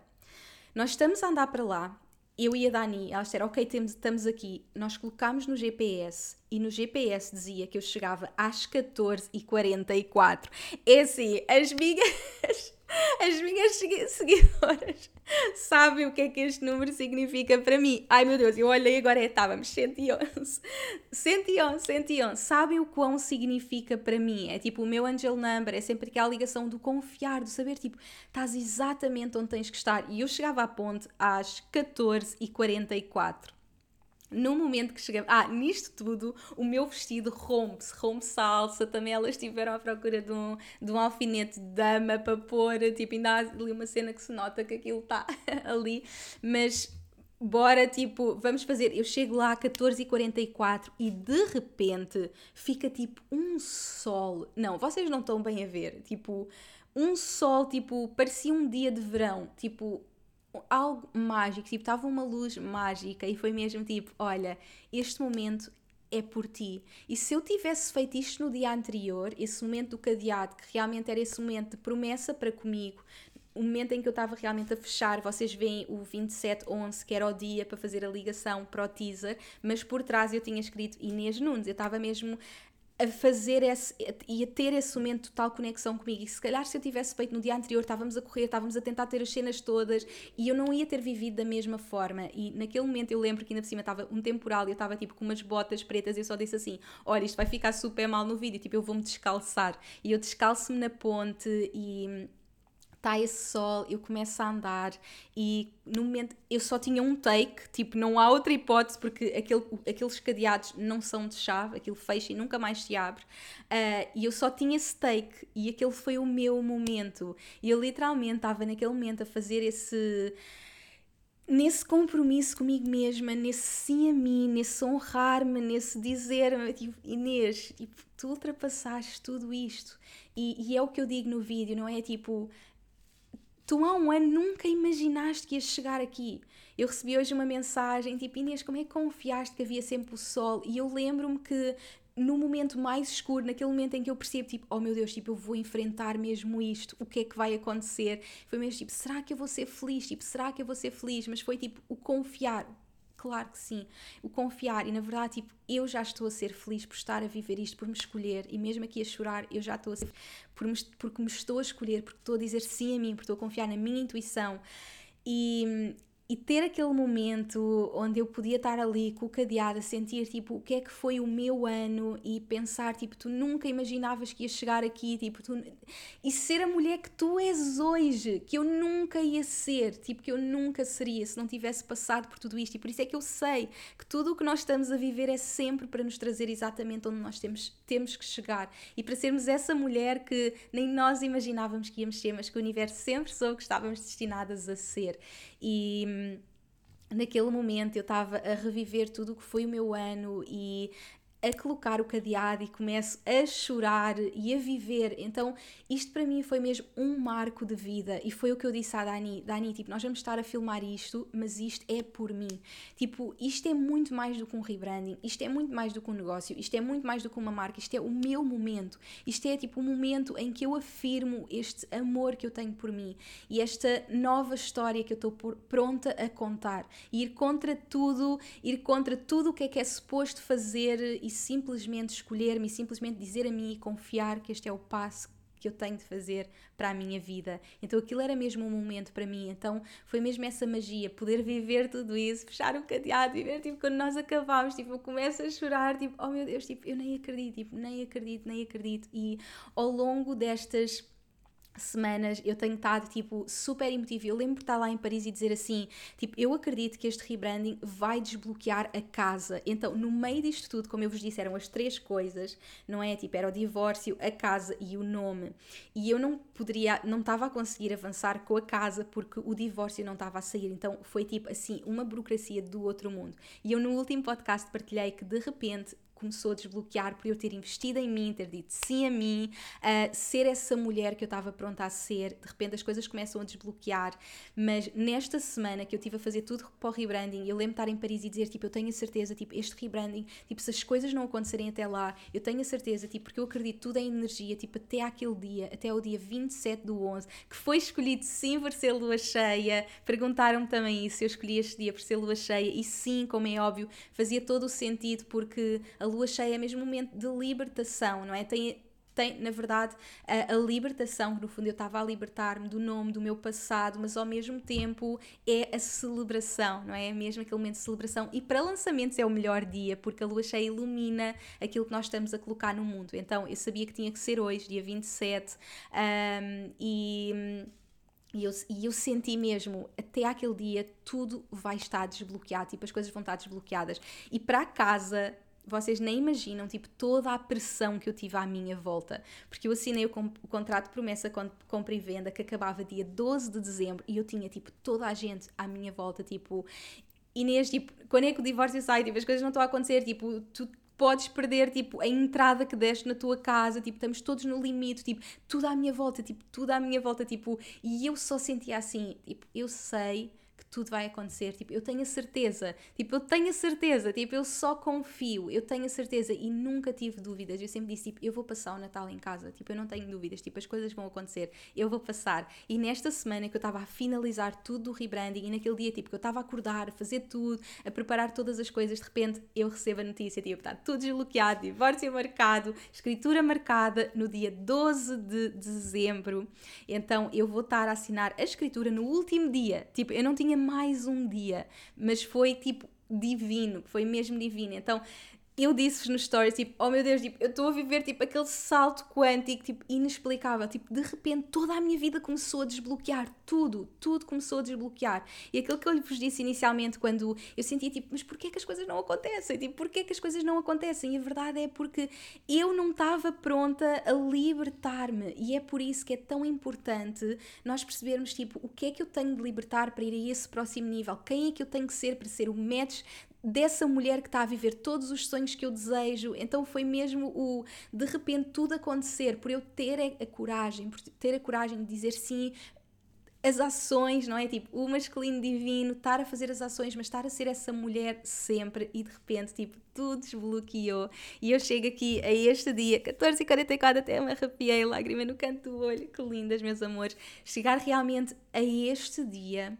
nós estamos a andar para lá, eu e a Dani, elas disseram, ok, temos, estamos aqui. Nós colocámos no GPS e no GPS dizia que eu chegava às 14h44. É assim, as minhas as minhas seguidoras sabem o que é que este número significa para mim. Ai meu Deus, eu olhei agora, estávamos 111. 111, 111. Sabem o quão significa para mim? É tipo o meu angel number, é sempre aquela ligação do confiar, do saber, tipo, estás exatamente onde tens que estar. E eu chegava à ponte às 14h44 no momento que chegamos. Ah, nisto tudo, o meu vestido rompe-se, rompe salsa. Também elas estiveram à procura de um, de um alfinete de dama para pôr. Tipo, ainda há ali uma cena que se nota que aquilo está ali. Mas bora, tipo, vamos fazer. Eu chego lá a 14h44 e de repente fica tipo um sol. Não, vocês não estão bem a ver. Tipo, um sol, tipo, parecia um dia de verão. Tipo, algo mágico, tipo, estava uma luz mágica e foi mesmo tipo, olha, este momento é por ti. E se eu tivesse feito isto no dia anterior, esse momento do cadeado, que realmente era esse momento de promessa para comigo, o momento em que eu estava realmente a fechar, vocês veem o 2711, que era o dia para fazer a ligação para o teaser, mas por trás eu tinha escrito Inês Nunes, eu estava mesmo a fazer esse e a ter esse momento de total conexão comigo. E se calhar se eu tivesse feito no dia anterior, estávamos a correr, estávamos a tentar ter as cenas todas e eu não ia ter vivido da mesma forma. E naquele momento eu lembro que ainda por cima estava um temporal e eu estava tipo com umas botas pretas e eu só disse assim: Olha, isto vai ficar super mal no vídeo, tipo, eu vou-me descalçar. E eu descalço-me na ponte e está esse sol, eu começo a andar e no momento eu só tinha um take, tipo, não há outra hipótese porque aquele, aqueles cadeados não são de chave, aquilo fecha e nunca mais se abre. Uh, e eu só tinha esse take e aquele foi o meu momento. E eu literalmente estava naquele momento a fazer esse nesse compromisso comigo mesma, nesse sim a mim, nesse honrar-me, nesse dizer-me, tipo, Inês, tipo, tu ultrapassaste tudo isto. E, e, é o que eu digo no vídeo, não é? Tipo, tu há um ano nunca imaginaste que ias chegar aqui. Eu recebi hoje uma mensagem tipo, Inês, como é que confiaste que havia sempre o sol? E eu lembro-me que no momento mais escuro, naquele momento em que eu percebo, tipo, oh meu Deus, tipo, eu vou enfrentar mesmo isto, o que é que vai acontecer? Foi mesmo tipo, será que eu vou ser feliz? Tipo, será que eu vou ser feliz? Mas foi tipo o confiar, Claro que sim. O confiar, e na verdade, tipo, eu já estou a ser feliz por estar a viver isto, por me escolher, e mesmo aqui a chorar, eu já estou a ser por me, porque me estou a escolher, porque estou a dizer sim a mim, porque estou a confiar na minha intuição. E, e ter aquele momento onde eu podia estar ali com o cadeado a sentir tipo o que é que foi o meu ano e pensar tipo tu nunca imaginavas que ia chegar aqui tipo tu e ser a mulher que tu és hoje que eu nunca ia ser tipo que eu nunca seria se não tivesse passado por tudo isto. E por isso é que eu sei que tudo o que nós estamos a viver é sempre para nos trazer exatamente onde nós temos temos que chegar. E para sermos essa mulher que nem nós imaginávamos que íamos ser mas que o universo sempre soube que estávamos destinadas a ser e hum, naquele momento eu estava a reviver tudo o que foi o meu ano e a colocar o cadeado e começo a chorar e a viver. Então, isto para mim foi mesmo um marco de vida e foi o que eu disse à Dani, Dani, tipo, nós vamos estar a filmar isto, mas isto é por mim. Tipo, isto é muito mais do que um rebranding, isto é muito mais do que um negócio, isto é muito mais do que uma marca, isto é o meu momento. Isto é tipo o um momento em que eu afirmo este amor que eu tenho por mim e esta nova história que eu estou pronta a contar. E ir contra tudo, ir contra tudo o que é que é suposto fazer e simplesmente escolher-me e simplesmente dizer a mim e confiar que este é o passo que eu tenho de fazer para a minha vida. Então aquilo era mesmo um momento para mim. Então foi mesmo essa magia, poder viver tudo isso, fechar o cadeado, viver tipo quando nós acabámos, tipo eu começo a chorar, tipo, oh meu Deus, tipo, eu nem acredito, tipo, nem acredito, nem acredito. E ao longo destas semanas eu tenho estado tipo super emotivo. Eu lembro de estar lá em Paris e dizer assim: tipo, eu acredito que este rebranding vai desbloquear a casa. Então, no meio disto tudo, como eu vos disse, eram as três coisas, não é? Tipo, era o divórcio, a casa e o nome. E eu não poderia, não estava a conseguir avançar com a casa porque o divórcio não estava a sair. Então, foi tipo assim, uma burocracia do outro mundo. E eu no último podcast partilhei que de repente começou a desbloquear por eu ter investido em mim, ter dito sim a mim, uh, ser essa mulher que eu estava pronta a ser. De repente as coisas começam a desbloquear. Mas nesta semana que eu tive a fazer tudo para o rebranding, eu lembro de estar em Paris e dizer, tipo, eu tenho a certeza, tipo, este rebranding, tipo, se as coisas não acontecerem até lá, eu tenho a certeza, tipo, porque eu acredito tudo em energia, tipo, até aquele dia, até o dia 27 do 11, que foi escolhido sim por ser lua cheia. Perguntaram-me também isso, eu escolhi este dia por ser lua cheia, e sim, como é óbvio, fazia todo o sentido, porque a lua cheia é mesmo um momento de libertação, não é? Tem, tem, na verdade, a, a libertação, que no fundo eu estava a libertar-me do nome, do meu passado, mas ao mesmo tempo é a celebração, não é? É mesmo aquele momento de celebração. E para lançamentos é o melhor dia, porque a lua cheia ilumina aquilo que nós estamos a colocar no mundo. Então eu sabia que tinha que ser hoje, dia 27, um, e. E eu, e eu senti mesmo, até aquele dia, tudo vai estar desbloqueado, tipo, as coisas vão estar desbloqueadas. E para casa, vocês nem imaginam, tipo, toda a pressão que eu tive à minha volta. Porque eu assinei o, o contrato de promessa compra e venda que acabava dia 12 de dezembro e eu tinha, tipo, toda a gente à minha volta, tipo... Inês, tipo, quando é que o divórcio sai? Tipo, as coisas não estão a acontecer, tipo, tu podes perder, tipo, a entrada que deste na tua casa, tipo, estamos todos no limite, tipo, tudo à minha volta, tipo, tudo à minha volta, tipo, e eu só sentia assim, tipo, eu sei tudo vai acontecer. Tipo, eu tenho a certeza. Tipo, eu tenho a certeza. Tipo, eu só confio. Eu tenho a certeza e nunca tive dúvidas. Eu sempre disse, tipo, eu vou passar o Natal em casa. Tipo, eu não tenho dúvidas. Tipo, as coisas vão acontecer. Eu vou passar. E nesta semana que eu estava a finalizar tudo do rebranding e naquele dia, tipo, que eu estava a acordar, a fazer tudo, a preparar todas as coisas, de repente eu recebo a notícia, tipo, está tudo desbloqueado, divórcio marcado, escritura marcada no dia 12 de dezembro. Então, eu vou estar a assinar a escritura no último dia. Tipo, eu não tinha mais um dia, mas foi tipo divino, foi mesmo divino. Então eu disse-vos nos stories, tipo, oh meu Deus, tipo, eu estou a viver, tipo, aquele salto quântico, tipo, inexplicável, tipo, de repente toda a minha vida começou a desbloquear, tudo, tudo começou a desbloquear, e aquilo que eu vos disse inicialmente, quando eu sentia, tipo, mas porquê que as coisas não acontecem, tipo, porquê que as coisas não acontecem, e a verdade é porque eu não estava pronta a libertar-me, e é por isso que é tão importante nós percebermos, tipo, o que é que eu tenho de libertar para ir a esse próximo nível, quem é que eu tenho que ser para ser o match dessa mulher que está a viver todos os sonhos que eu desejo. Então foi mesmo o de repente tudo acontecer por eu ter a, coragem, por ter a coragem de dizer sim as ações, não é? Tipo, o masculino divino, estar a fazer as ações, mas estar a ser essa mulher sempre e de repente, tipo, tudo desbloqueou. E eu chego aqui a este dia, 14h44, até me arrepiei, lágrima no canto do olho, que lindas, meus amores. Chegar realmente a este dia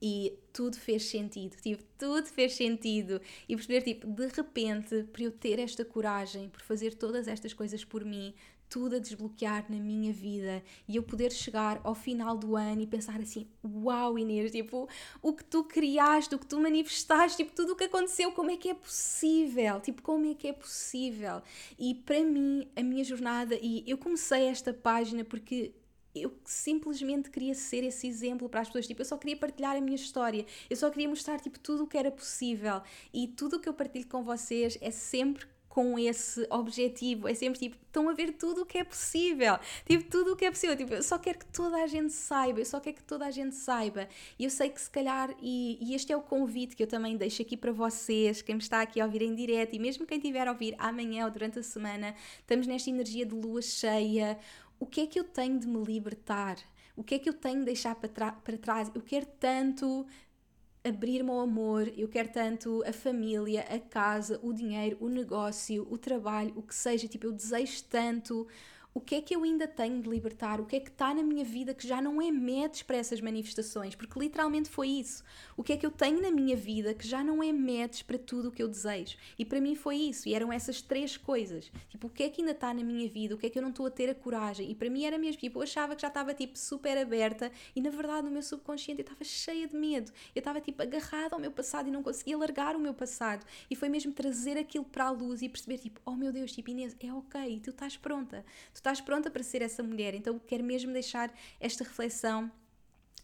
e tudo fez sentido, tipo, tudo fez sentido e perceber, tipo, de repente, por eu ter esta coragem, por fazer todas estas coisas por mim, tudo a desbloquear na minha vida e eu poder chegar ao final do ano e pensar assim: Uau, Inês, tipo, o que tu criaste, o que tu manifestaste, tipo, tudo o que aconteceu, como é que é possível? Tipo, como é que é possível? E para mim, a minha jornada, e eu comecei esta página porque eu simplesmente queria ser esse exemplo para as pessoas. Tipo, eu só queria partilhar a minha história. Eu só queria mostrar tipo, tudo o que era possível. E tudo o que eu partilho com vocês é sempre com esse objetivo. É sempre tipo, estão a ver tudo o que é possível. Tipo, tudo o que é possível. Tipo, eu só quero que toda a gente saiba. Eu só quero que toda a gente saiba. E eu sei que se calhar, e, e este é o convite que eu também deixo aqui para vocês, quem está aqui a ouvir em direto e mesmo quem estiver a ouvir amanhã ou durante a semana, estamos nesta energia de lua cheia o que é que eu tenho de me libertar? O que é que eu tenho de deixar para, para trás? Eu quero tanto abrir-me ao amor, eu quero tanto a família, a casa, o dinheiro, o negócio, o trabalho, o que seja. Tipo, eu desejo tanto o que é que eu ainda tenho de libertar, o que é que está na minha vida que já não é medos para essas manifestações, porque literalmente foi isso. O que é que eu tenho na minha vida que já não é medos para tudo o que eu desejo. E para mim foi isso, e eram essas três coisas. Tipo, o que é que ainda está na minha vida, o que é que eu não estou a ter a coragem. E para mim era mesmo, tipo, eu achava que já estava tipo super aberta e na verdade no meu subconsciente eu estava cheia de medo. Eu estava tipo agarrada ao meu passado e não conseguia largar o meu passado. E foi mesmo trazer aquilo para a luz e perceber tipo, oh meu Deus, tipo Inês, é ok, tu estás pronta. Tu estás pronta para ser essa mulher. Então quero mesmo deixar esta reflexão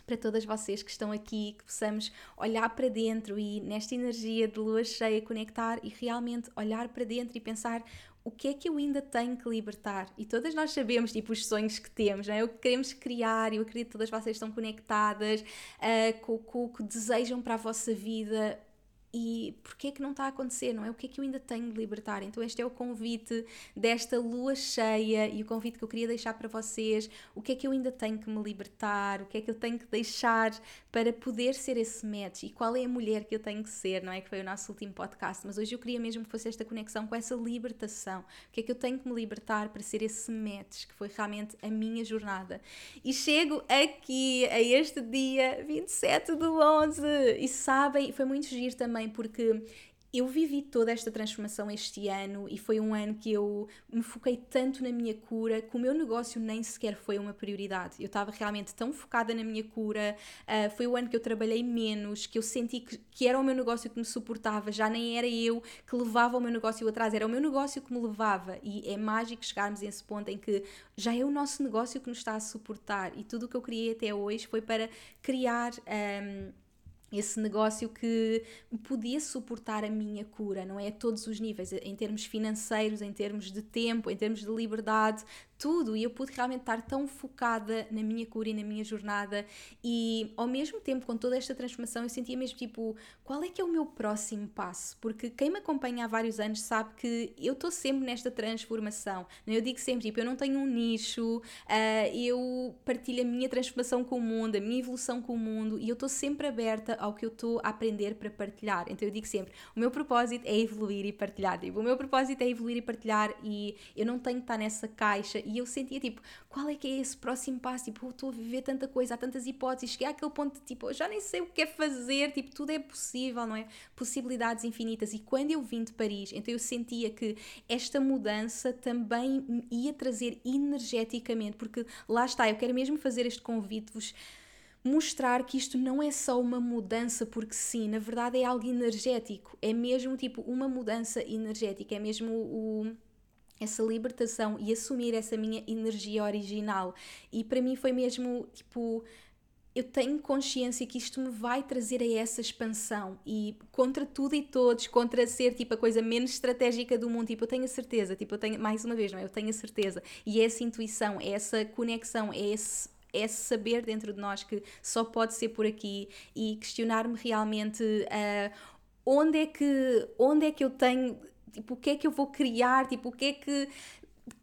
para todas vocês que estão aqui, que possamos olhar para dentro e nesta energia de lua cheia conectar e realmente olhar para dentro e pensar o que é que eu ainda tenho que libertar? E todas nós sabemos, tipo, os sonhos que temos, não é? o que queremos criar, e eu acredito que todas vocês estão conectadas uh, com, com o que desejam para a vossa vida, e porquê é que não está a acontecer, não é? O que é que eu ainda tenho de libertar? Então este é o convite desta lua cheia e o convite que eu queria deixar para vocês, o que é que eu ainda tenho que me libertar, o que é que eu tenho que deixar para poder ser esse match e qual é a mulher que eu tenho que ser, não é? Que foi o nosso último podcast, mas hoje eu queria mesmo que fosse esta conexão com essa libertação, o que é que eu tenho que me libertar para ser esse match, que foi realmente a minha jornada. E chego aqui a este dia 27 do 11 e sabem, foi muito giro também também porque eu vivi toda esta transformação este ano e foi um ano que eu me foquei tanto na minha cura que o meu negócio nem sequer foi uma prioridade. Eu estava realmente tão focada na minha cura, uh, foi o ano que eu trabalhei menos, que eu senti que, que era o meu negócio que me suportava, já nem era eu que levava o meu negócio atrás, era o meu negócio que me levava. E é mágico chegarmos a esse ponto em que já é o nosso negócio que nos está a suportar e tudo o que eu criei até hoje foi para criar. Um, esse negócio que podia suportar a minha cura, não é? A todos os níveis, em termos financeiros, em termos de tempo, em termos de liberdade, tudo e eu pude realmente estar tão focada na minha cura e na minha jornada e ao mesmo tempo com toda esta transformação eu sentia mesmo tipo qual é que é o meu próximo passo? Porque quem me acompanha há vários anos sabe que eu estou sempre nesta transformação eu digo sempre tipo eu não tenho um nicho uh, eu partilho a minha transformação com o mundo a minha evolução com o mundo e eu estou sempre aberta ao que eu estou a aprender para partilhar. Então eu digo sempre o meu propósito é evoluir e partilhar. Tipo, o meu propósito é evoluir e partilhar e eu não tenho que estar nessa caixa e eu sentia tipo, qual é que é esse próximo passo? Tipo, eu estou a viver tanta coisa, há tantas hipóteses, cheguei àquele ponto de tipo, eu já nem sei o que é fazer, tipo, tudo é possível, não é? Possibilidades infinitas. E quando eu vim de Paris, então eu sentia que esta mudança também ia trazer energeticamente, porque lá está, eu quero mesmo fazer este convite-vos mostrar que isto não é só uma mudança porque sim, na verdade é algo energético, é mesmo tipo uma mudança energética, é mesmo o, essa libertação e assumir essa minha energia original. E para mim foi mesmo tipo. Eu tenho consciência que isto me vai trazer a essa expansão e contra tudo e todos, contra ser tipo a coisa menos estratégica do mundo, tipo, eu tenho a certeza, tipo, eu tenho, mais uma vez, não é? Eu tenho a certeza. E é essa intuição, é essa conexão, é esse esse saber dentro de nós que só pode ser por aqui e questionar-me realmente uh, onde é que onde é que eu tenho tipo, o que é que eu vou criar, tipo, o que é que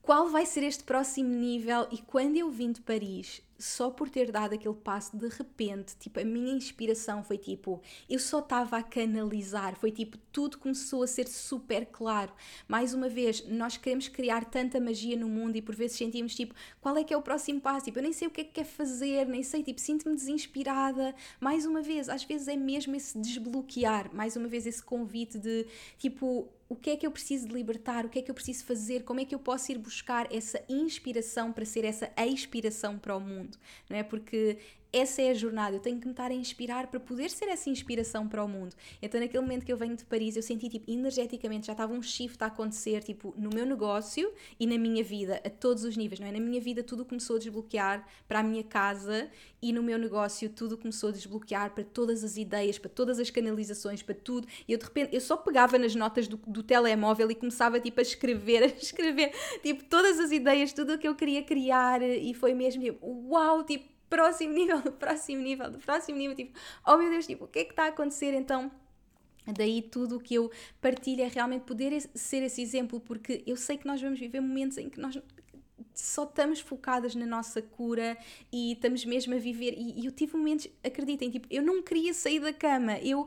qual vai ser este próximo nível? E quando eu vim de Paris, só por ter dado aquele passo, de repente, tipo, a minha inspiração foi tipo, eu só estava a canalizar, foi tipo, tudo começou a ser super claro. Mais uma vez, nós queremos criar tanta magia no mundo e por vezes sentimos tipo, qual é que é o próximo passo? Tipo, eu nem sei o que é que quer fazer, nem sei, tipo, sinto-me desinspirada. Mais uma vez, às vezes é mesmo esse desbloquear, mais uma vez esse convite de tipo, o que é que eu preciso de libertar, o que é que eu preciso fazer, como é que eu posso ir buscar essa inspiração para ser essa expiração para o mundo, não é? Porque essa é a jornada, eu tenho que me estar a inspirar para poder ser essa inspiração para o mundo. Então, naquele momento que eu venho de Paris, eu senti, tipo, energeticamente já estava um shift a acontecer, tipo, no meu negócio e na minha vida, a todos os níveis, não é? Na minha vida tudo começou a desbloquear para a minha casa e no meu negócio tudo começou a desbloquear para todas as ideias, para todas as canalizações, para tudo. E eu, de repente, eu só pegava nas notas do, do telemóvel e começava, tipo, a escrever, a escrever, tipo, todas as ideias, tudo o que eu queria criar e foi mesmo, tipo, uau, tipo, próximo nível, do próximo nível, do próximo nível, tipo, oh meu Deus, tipo, o que é que está a acontecer então? Daí tudo o que eu partilho é realmente poder ser esse exemplo, porque eu sei que nós vamos viver momentos em que nós só estamos focadas na nossa cura e estamos mesmo a viver. E, e eu tive momentos, acreditem, tipo, eu não queria sair da cama, eu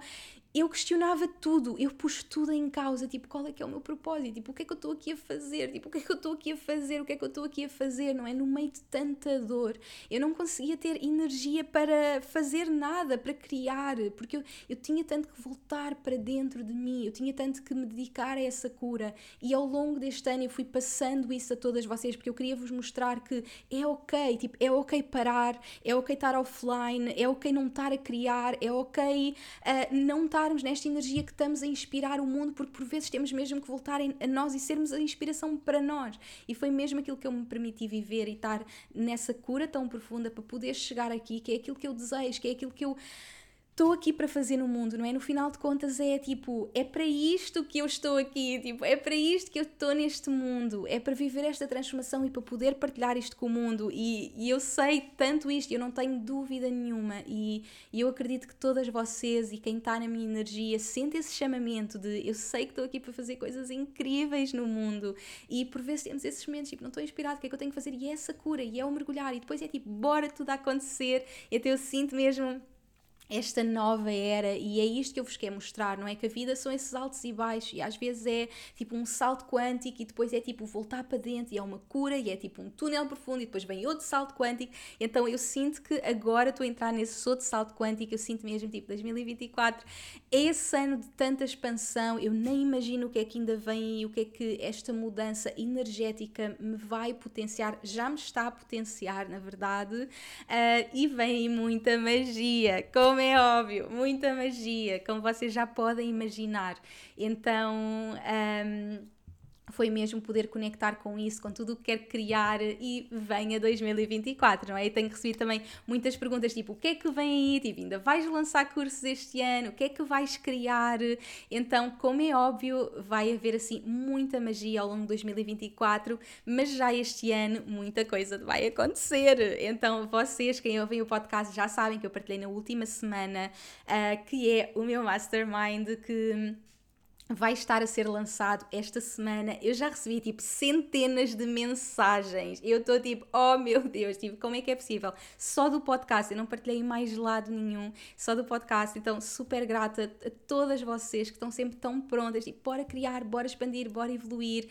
eu questionava tudo, eu pus tudo em causa, tipo, qual é que é o meu propósito? Tipo, o que é que eu estou aqui a fazer? Tipo, o que é que eu estou aqui a fazer? O que é que eu estou aqui a fazer? Não é? No meio de tanta dor, eu não conseguia ter energia para fazer nada, para criar, porque eu, eu tinha tanto que voltar para dentro de mim, eu tinha tanto que me dedicar a essa cura. E ao longo deste ano eu fui passando isso a todas vocês, porque eu queria vos mostrar que é ok, tipo, é ok parar, é ok estar offline, é ok não estar a criar, é ok uh, não estar estarmos nesta energia que estamos a inspirar o mundo, porque por vezes temos mesmo que voltar a nós e sermos a inspiração para nós. E foi mesmo aquilo que eu me permiti viver e estar nessa cura tão profunda para poder chegar aqui, que é aquilo que eu desejo, que é aquilo que eu estou aqui para fazer no mundo, não é? No final de contas é tipo, é para isto que eu estou aqui, tipo, é para isto que eu estou neste mundo, é para viver esta transformação e para poder partilhar isto com o mundo. E, e eu sei tanto isto, eu não tenho dúvida nenhuma. E, e, eu acredito que todas vocês e quem está na minha energia sente esse chamamento de eu sei que estou aqui para fazer coisas incríveis no mundo. E por vezes temos esses momentos, tipo, não estou inspirado, o que é que eu tenho que fazer? E é essa cura, e é o mergulhar. E depois é tipo, bora tudo acontecer, e até eu sinto mesmo esta nova era e é isto que eu vos quero mostrar, não é? Que a vida são esses altos e baixos e às vezes é tipo um salto quântico e depois é tipo voltar para dentro e é uma cura e é tipo um túnel profundo e depois vem outro salto quântico. Então eu sinto que agora estou a entrar nesse outro salto quântico, eu sinto mesmo tipo 2024 é esse ano de tanta expansão, eu nem imagino o que é que ainda vem e o que é que esta mudança energética me vai potenciar, já me está a potenciar na verdade, uh, e vem muita magia, como é óbvio, muita magia, como vocês já podem imaginar. Então, um, foi mesmo poder conectar com isso, com tudo o que quer criar e venha 2024, não é? E tenho recebido também muitas perguntas tipo, o que é que vem aí? Tipo, ainda vais lançar cursos este ano? O que é que vais criar? Então, como é óbvio, vai haver assim muita magia ao longo de 2024, mas já este ano muita coisa vai acontecer. Então, vocês, quem ouvem o podcast, já sabem que eu partilhei na última semana, uh, que é o meu mastermind que vai estar a ser lançado esta semana. Eu já recebi tipo centenas de mensagens. Eu estou tipo, oh meu Deus, tipo, como é que é possível? Só do podcast, eu não partilhei mais lado nenhum, só do podcast. Então, super grata a todas vocês que estão sempre tão prontas, tipo, bora criar, bora expandir, bora evoluir.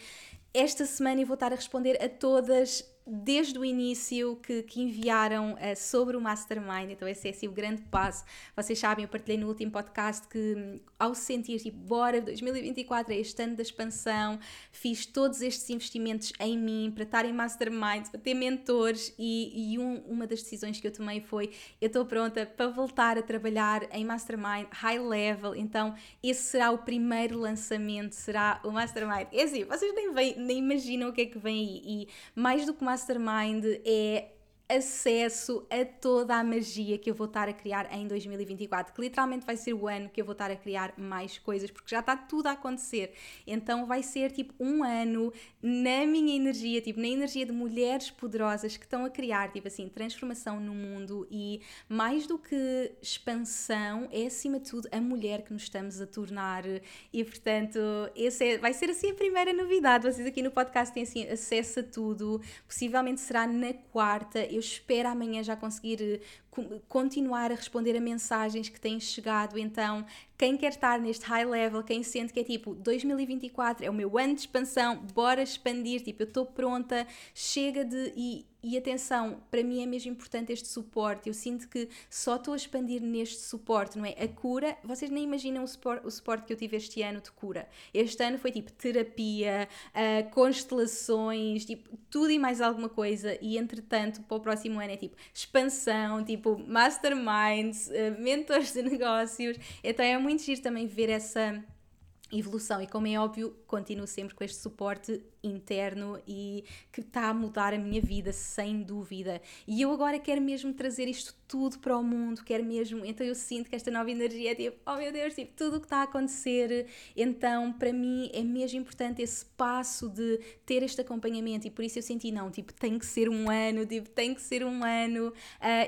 Esta semana eu vou estar a responder a todas desde o início que, que enviaram uh, sobre o Mastermind, então esse é assim o grande passo. Vocês sabem, eu partilhei no último podcast que ao sentir tipo, bora 2024 é este ano da expansão, fiz todos estes investimentos em mim para estar em Mastermind, para ter mentores e, e um, uma das decisões que eu tomei foi eu estou pronta para voltar a trabalhar em Mastermind High Level, então esse será o primeiro lançamento, será o Mastermind. É assim, vocês nem, vem, nem imaginam o que é que vem aí e mais do que Mastermind é acesso a toda a magia que eu vou estar a criar em 2024, que literalmente vai ser o ano que eu vou estar a criar mais coisas, porque já está tudo a acontecer. Então vai ser tipo um ano na minha energia, tipo na energia de mulheres poderosas que estão a criar, tipo assim, transformação no mundo e mais do que expansão, é acima de tudo a mulher que nos estamos a tornar. E portanto, esse é, vai ser assim a primeira novidade. Vocês aqui no podcast têm assim acesso a tudo. Possivelmente será na quarta eu espero amanhã já conseguir eh, continuar a responder a mensagens que têm chegado. Então, quem quer estar neste high level, quem sente que é tipo 2024 é o meu ano de expansão, bora expandir, tipo, eu estou pronta, chega de. E, e atenção, para mim é mesmo importante este suporte. Eu sinto que só estou a expandir neste suporte, não é? A cura, vocês nem imaginam o suporte, o suporte que eu tive este ano de cura. Este ano foi tipo terapia, uh, constelações, tipo tudo e mais alguma coisa. E entretanto, para o próximo ano é tipo expansão, tipo masterminds, uh, mentores de negócios. Então é muito giro também ver essa evolução e como é óbvio continuo sempre com este suporte interno e que está a mudar a minha vida, sem dúvida. E eu agora quero mesmo trazer isto tudo para o mundo, quero mesmo. Então eu sinto que esta nova energia é tipo, oh meu Deus, tipo, tudo o que está a acontecer. Então, para mim, é mesmo importante esse passo de ter este acompanhamento e por isso eu senti, não, tipo, tem que ser um ano, tipo, tem que ser um ano. Uh,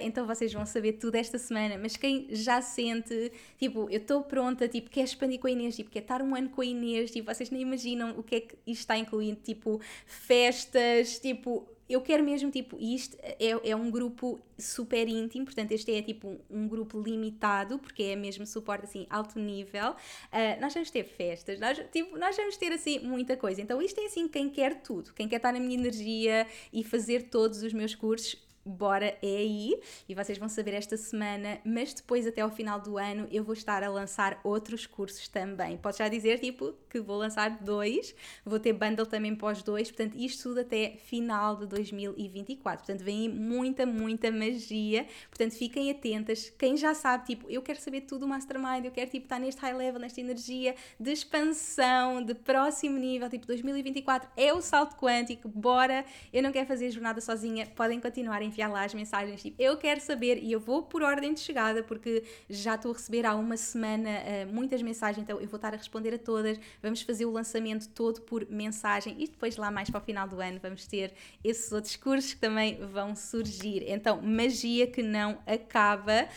então vocês vão saber tudo esta semana. Mas quem já sente, tipo, eu estou pronta, tipo, quer expandir com a Inês, tipo, quer estar um ano com a Inês, tipo, vocês nem imaginam o que é que isto está incluindo tipo festas, tipo eu quero mesmo, tipo, isto é, é um grupo super íntimo, portanto, este é tipo um grupo limitado, porque é mesmo suporte assim alto nível. Uh, nós vamos ter festas, nós, tipo, nós vamos ter assim muita coisa. Então, isto é assim quem quer tudo, quem quer estar na minha energia e fazer todos os meus cursos bora é aí e vocês vão saber esta semana, mas depois até ao final do ano eu vou estar a lançar outros cursos também. Posso já dizer tipo que vou lançar dois, vou ter bundle também os dois, portanto isto tudo até final de 2024. Portanto vem muita, muita magia, portanto fiquem atentas. Quem já sabe, tipo, eu quero saber tudo do Mastermind, eu quero tipo estar neste high level, nesta energia de expansão, de próximo nível, tipo 2024 é o salto quântico, bora! Eu não quero fazer jornada sozinha, podem continuar em enviar lá as mensagens tipo, eu quero saber e eu vou por ordem de chegada porque já estou a receber há uma semana uh, muitas mensagens, então eu vou estar a responder a todas. Vamos fazer o lançamento todo por mensagem e depois lá mais para o final do ano vamos ter esses outros cursos que também vão surgir. Então, magia que não acaba.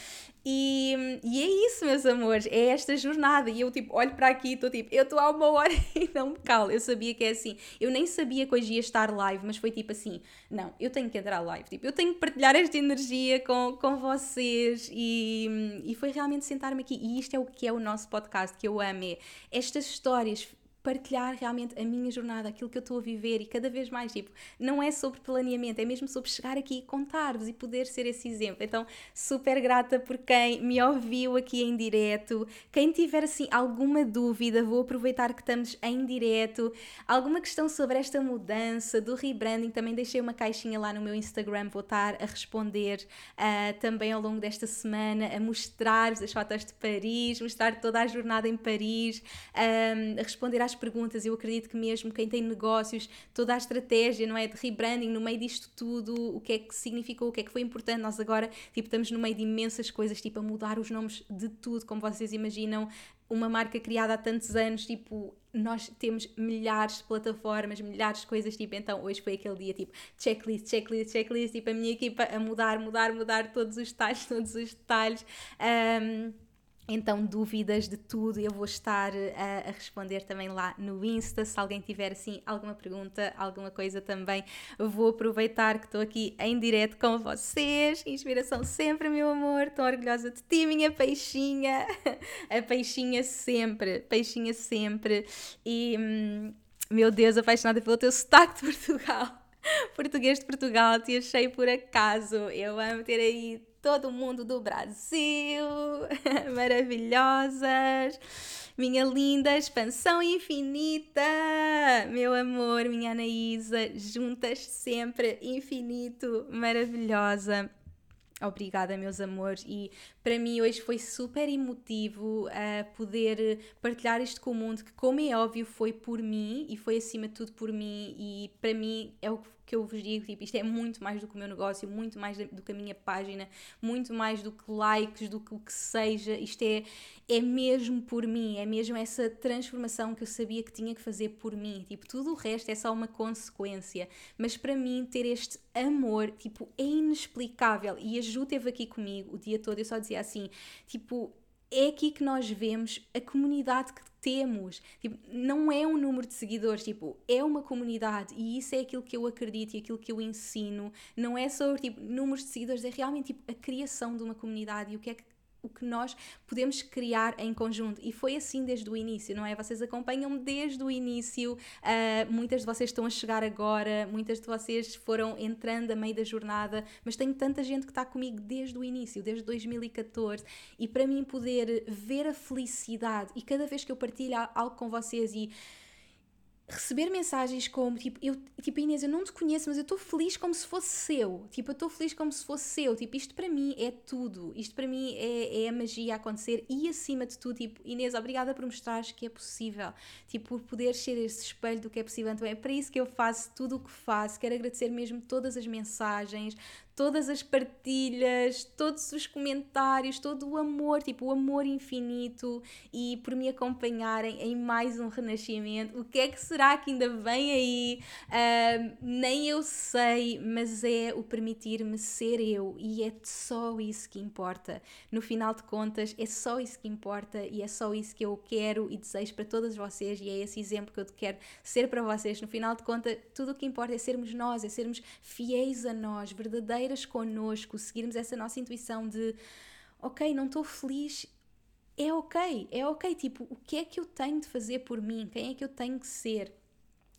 E, e, é isso, meus amores, é esta jornada. E eu, tipo, olho para aqui e estou tipo, eu estou há uma hora e não me calo. Eu sabia que é assim. Eu nem sabia que hoje ia estar live, mas foi tipo assim: não, eu tenho que entrar live. Tipo, eu tenho que partilhar esta energia com, com vocês. E, e foi realmente sentar-me aqui. E isto é o que é o nosso podcast, que eu amo: é estas histórias partilhar realmente a minha jornada, aquilo que eu estou a viver e cada vez mais, tipo, não é sobre planeamento, é mesmo sobre chegar aqui e contar-vos e poder ser esse exemplo. Então, super grata por quem me ouviu aqui em direto. Quem tiver assim alguma dúvida, vou aproveitar que estamos em direto. Alguma questão sobre esta mudança do rebranding, também deixei uma caixinha lá no meu Instagram, vou estar a responder uh, também ao longo desta semana, a mostrar-vos as fotos de Paris, mostrar toda a jornada em Paris, um, ah, a responder às perguntas. Eu acredito que mesmo quem tem negócios, toda a estratégia, não é? De rebranding, no meio disto tudo, o que é que significou, o que é que foi importante. Nós agora, tipo, estamos no meio de imensas coisas, tipo, a mudar os nomes de tudo, como vocês imaginam. Uma marca criada há tantos anos, tipo, nós temos milhares de plataformas, milhares de coisas, tipo, então hoje foi aquele dia, tipo, checklist, checklist, checklist, tipo, a minha equipa a mudar, mudar, mudar todos os detalhes, todos os detalhes. Um, então, dúvidas de tudo, eu vou estar a, eh, a, responder também lá no Insta. Se alguém tiver assim alguma pergunta, alguma coisa também, vou aproveitar que estou aqui em direto com vocês. Inspiração sempre, meu amor. Estou orgulhosa de ti, minha peixinha. A peixinha sempre, peixinha sempre. E, hum, meu Deus, apaixonada pelo teu sotaque de Portugal. Português de Portugal, te achei por acaso. Eu amo ter aí todo mundo do Brasil, maravilhosas, minha linda expansão infinita, meu amor, minha Anaísa, juntas sempre, infinito, maravilhosa. Obrigada, meus amores, e para mim hoje foi super emotivo uh, poder partilhar isto com o mundo, que, como é óbvio, foi por mim e foi acima de tudo por mim, e para mim é o que que eu vos digo, tipo, isto é muito mais do que o meu negócio, muito mais do que a minha página, muito mais do que likes, do que o que seja, isto é, é mesmo por mim, é mesmo essa transformação que eu sabia que tinha que fazer por mim, tipo, tudo o resto é só uma consequência, mas para mim ter este amor, tipo, é inexplicável, e a Ju esteve aqui comigo o dia todo, eu só dizia assim, tipo, é aqui que nós vemos a comunidade que temos. Tipo, não é um número de seguidores, tipo, é uma comunidade e isso é aquilo que eu acredito e aquilo que eu ensino. Não é só tipo, números de seguidores, é realmente tipo, a criação de uma comunidade e o que é que o que nós podemos criar em conjunto. E foi assim desde o início, não é? Vocês acompanham-me desde o início, uh, muitas de vocês estão a chegar agora, muitas de vocês foram entrando a meio da jornada, mas tenho tanta gente que está comigo desde o início, desde 2014, e para mim poder ver a felicidade e cada vez que eu partilho algo com vocês e receber mensagens como tipo, eu, tipo, Inês, eu não te conheço, mas eu estou feliz como se fosse seu. Tipo, eu estou feliz como se fosse seu. Tipo, isto para mim é tudo. Isto para mim é, é a magia a acontecer. E acima de tudo, tipo, Inês, obrigada por mostrares que é possível. Tipo, por poder ser esse espelho do que é possível. Então é para isso que eu faço tudo o que faço. Quero agradecer mesmo todas as mensagens, todas as partilhas, todos os comentários, todo o amor, tipo o amor infinito e por me acompanharem em mais um renascimento. O que é que será que ainda vem aí? Uh, nem eu sei, mas é o permitir-me ser eu e é só isso que importa. No final de contas, é só isso que importa e é só isso que eu quero e desejo para todas vocês e é esse exemplo que eu quero ser para vocês. No final de contas, tudo o que importa é sermos nós, é sermos fiéis a nós, verdadeiras connosco, seguirmos essa nossa intuição de ok, não estou feliz, é ok, é ok. Tipo, o que é que eu tenho de fazer por mim? Quem é que eu tenho que ser?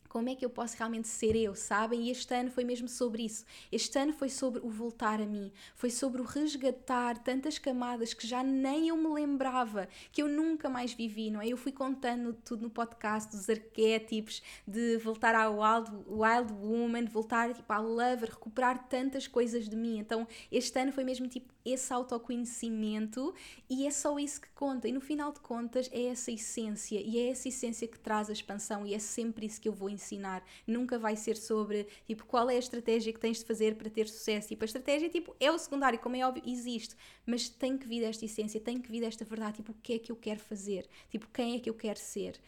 Como é que eu posso realmente ser eu, sabem? E este ano foi mesmo sobre isso. Este ano foi sobre o voltar a mim, foi sobre o resgatar tantas camadas que já nem eu me lembrava, que eu nunca mais vivi, não é? Eu fui contando tudo no podcast dos arquétipos, de voltar à Wild, wild Woman, voltar tipo, à Lover, recuperar tantas coisas de mim. Então, este ano foi mesmo tipo esse autoconhecimento e é só isso que conta. E no final de contas, é essa essência. E é essa essência que traz a expansão. E é sempre isso que eu vou ensinar, nunca vai ser sobre tipo qual é a estratégia que tens de fazer para ter sucesso. Tipo, a estratégia tipo, é o secundário, como é óbvio, existe, mas tem que vir esta essência, tem que vir esta verdade, tipo, o que é que eu quero fazer, tipo, quem é que eu quero ser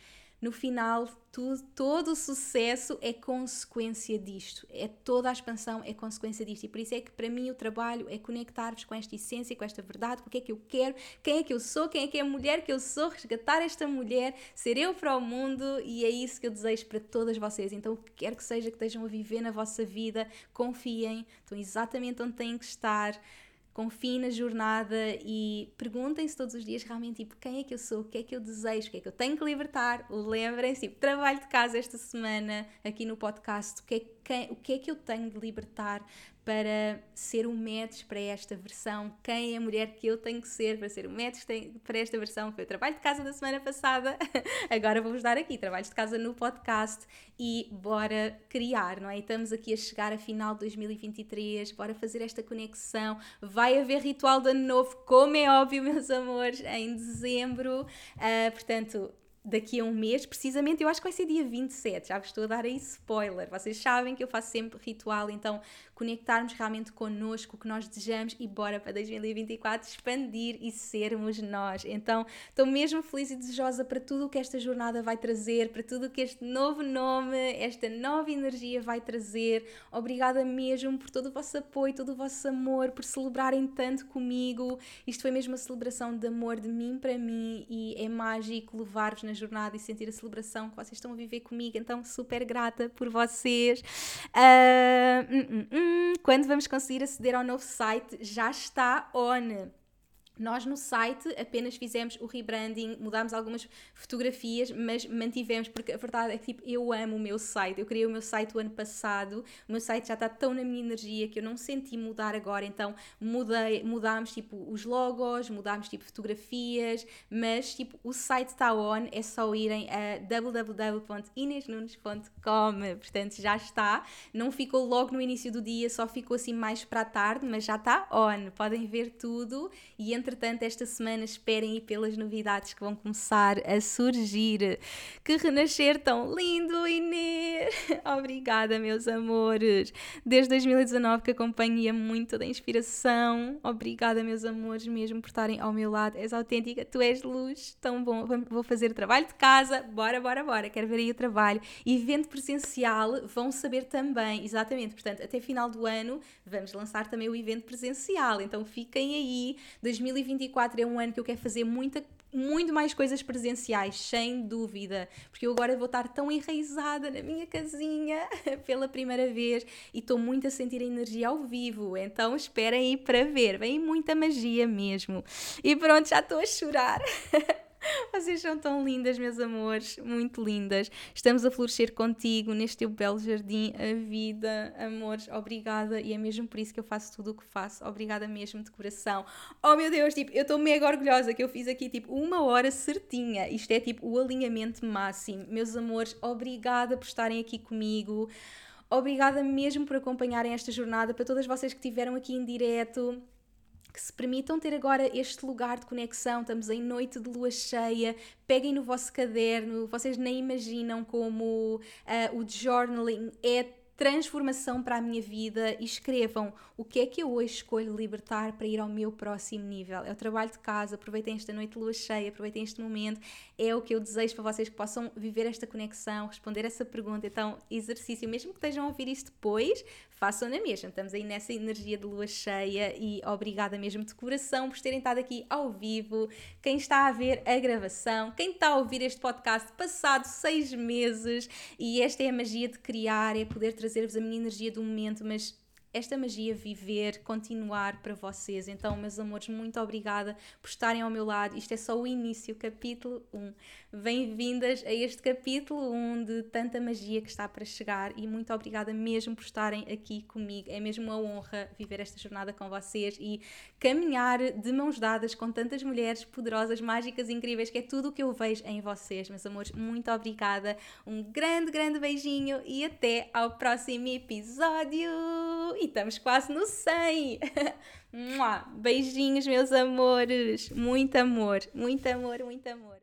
no final, tudo, todo o sucesso é consequência disto. É toda a expansão é consequência disto. E por isso é que para mim o trabalho é conectar-vos com esta essência, com esta verdade, com o que é que eu quero, quem é que eu sou, quem é que é a mulher que eu sou, resgatar esta mulher, ser eu para o mundo e é isso que eu desejo para todas vocês. Então, o que quer que seja que estejam a viver na vossa vida, confiem, estão exatamente onde têm que estar confiem na jornada e perguntem-se todos os dias realmente tipo, quem é que eu sou, o que é que eu desejo, o que é que eu tenho que libertar. Lembrem-se, tipo, trabalho de casa esta semana aqui no podcast, o que, é, quem, o que é que eu tenho de libertar para ser um match para esta versão, quem é a mulher que eu tenho que ser para ser um match para esta versão. Foi o trabalho de casa da semana passada, agora vou-vos dar aqui trabalhos de casa no podcast e bora criar, não é? estamos aqui a chegar a final de 2023, bora fazer esta conexão. Vai haver ritual de ano novo, como é óbvio, meus amores, em dezembro. Uh, portanto, daqui a um mês, precisamente, eu acho que vai ser dia 27, já vos estou a dar aí spoiler. Vocês sabem que eu faço sempre ritual, então conectarmos realmente connosco, o que nós desejamos e bora para 2024 expandir e sermos nós. Então, estou mesmo feliz e desejosa para tudo o que esta jornada vai trazer, para tudo o que este novo nome, esta nova energia vai trazer. Obrigada mesmo por todo o vosso apoio, todo o vosso amor, por celebrarem tanto comigo. Isto foi mesmo uma celebração de amor de mim para mim e é mágico levar-vos na jornada e sentir a celebração que vocês estão a viver comigo. Então, super grata por vocês. Uh, hum quando vamos conseguir aceder ao novo site? Já está on. Nós no site apenas fizemos o rebranding, mudámos algumas fotografias, mas mantivemos, porque a verdade é que tipo, eu amo o meu site. Eu criei o meu site o ano passado, o meu site já está tão na minha energia que eu não senti mudar agora, então mudei, mudámos tipo os logos, mudámos tipo fotografias, mas tipo o site está on, é só irem a www.inesnunes.com, portanto já está. Não ficou logo no início do dia, só ficou assim mais para a tarde, mas já está on. Podem ver tudo e entre entretanto, esta semana esperem aí pelas novidades que vão começar a surgir. Que renascer tão lindo, Inês! Obrigada, meus amores! Desde 2019 que acompanho muito da inspiração. Obrigada, meus amores, mesmo por estarem ao meu lado. És autêntica, tu és luz, tão bom. Vou fazer trabalho de casa, bora, bora, bora. Quero ver aí o trabalho. Evento presencial, vão saber também, exatamente. Portanto, até final do ano, vamos lançar também o evento presencial. Então, fiquem aí. 2020 2024 é um ano que eu quero fazer muita, muito mais coisas presenciais, sem dúvida, porque eu agora vou estar tão enraizada na minha casinha pela primeira vez e estou muito a sentir a energia ao vivo, então esperem aí para ver, vem muita magia mesmo. E pronto, já estou a chorar. Vocês são tão lindas, meus amores, muito lindas. Estamos a florescer contigo neste teu belo jardim, a vida, amores, obrigada. E é mesmo por isso que eu faço tudo o que faço. Obrigada mesmo de coração. Oh meu Deus, tipo, eu estou mega orgulhosa que eu fiz aqui tipo uma hora certinha. Isto é tipo o alinhamento máximo. Meus amores, obrigada por estarem aqui comigo. Obrigada mesmo por acompanharem esta jornada. Para todas vocês que estiveram aqui em direto que se permitam ter agora este lugar de conexão. Estamos em noite de lua cheia. Peguem no vosso caderno. Vocês nem imaginam como uh, o journaling é transformação para a minha vida e escrevam o que é que eu hoje escolho libertar para ir ao meu próximo nível. É o trabalho de casa, aproveitem esta noite de lua cheia, aproveitem este momento, é o que eu desejo para vocês que possam viver esta conexão, responder essa pergunta. Então, exercício, mesmo que estejam a ouvir isto depois, façam na mesma. Estamos aí nessa energia de lua cheia e obrigada mesmo de coração por terem estado aqui ao vivo. Quem está a ver a gravação, quem está a ouvir este podcast passado seis meses, e esta é a magia de criar, é poder trazer-vos a minha energia do momento, mas esta magia viver, continuar para vocês. Então, meus amores, muito obrigada por estarem ao meu lado. Isto é só o início, capítulo 1. Bem-vindas a este capítulo 1 de tanta magia que está para chegar e muito obrigada mesmo por estarem aqui comigo. É mesmo uma honra viver esta jornada com vocês e caminhar de mãos dadas com tantas mulheres poderosas, mágicas, incríveis, que é tudo o que eu vejo em vocês, meus amores. Muito obrigada. Um grande, grande beijinho e até ao próximo episódio e estamos quase no 100. Beijinhos, meus amores. Muito amor, muito amor, muito amor.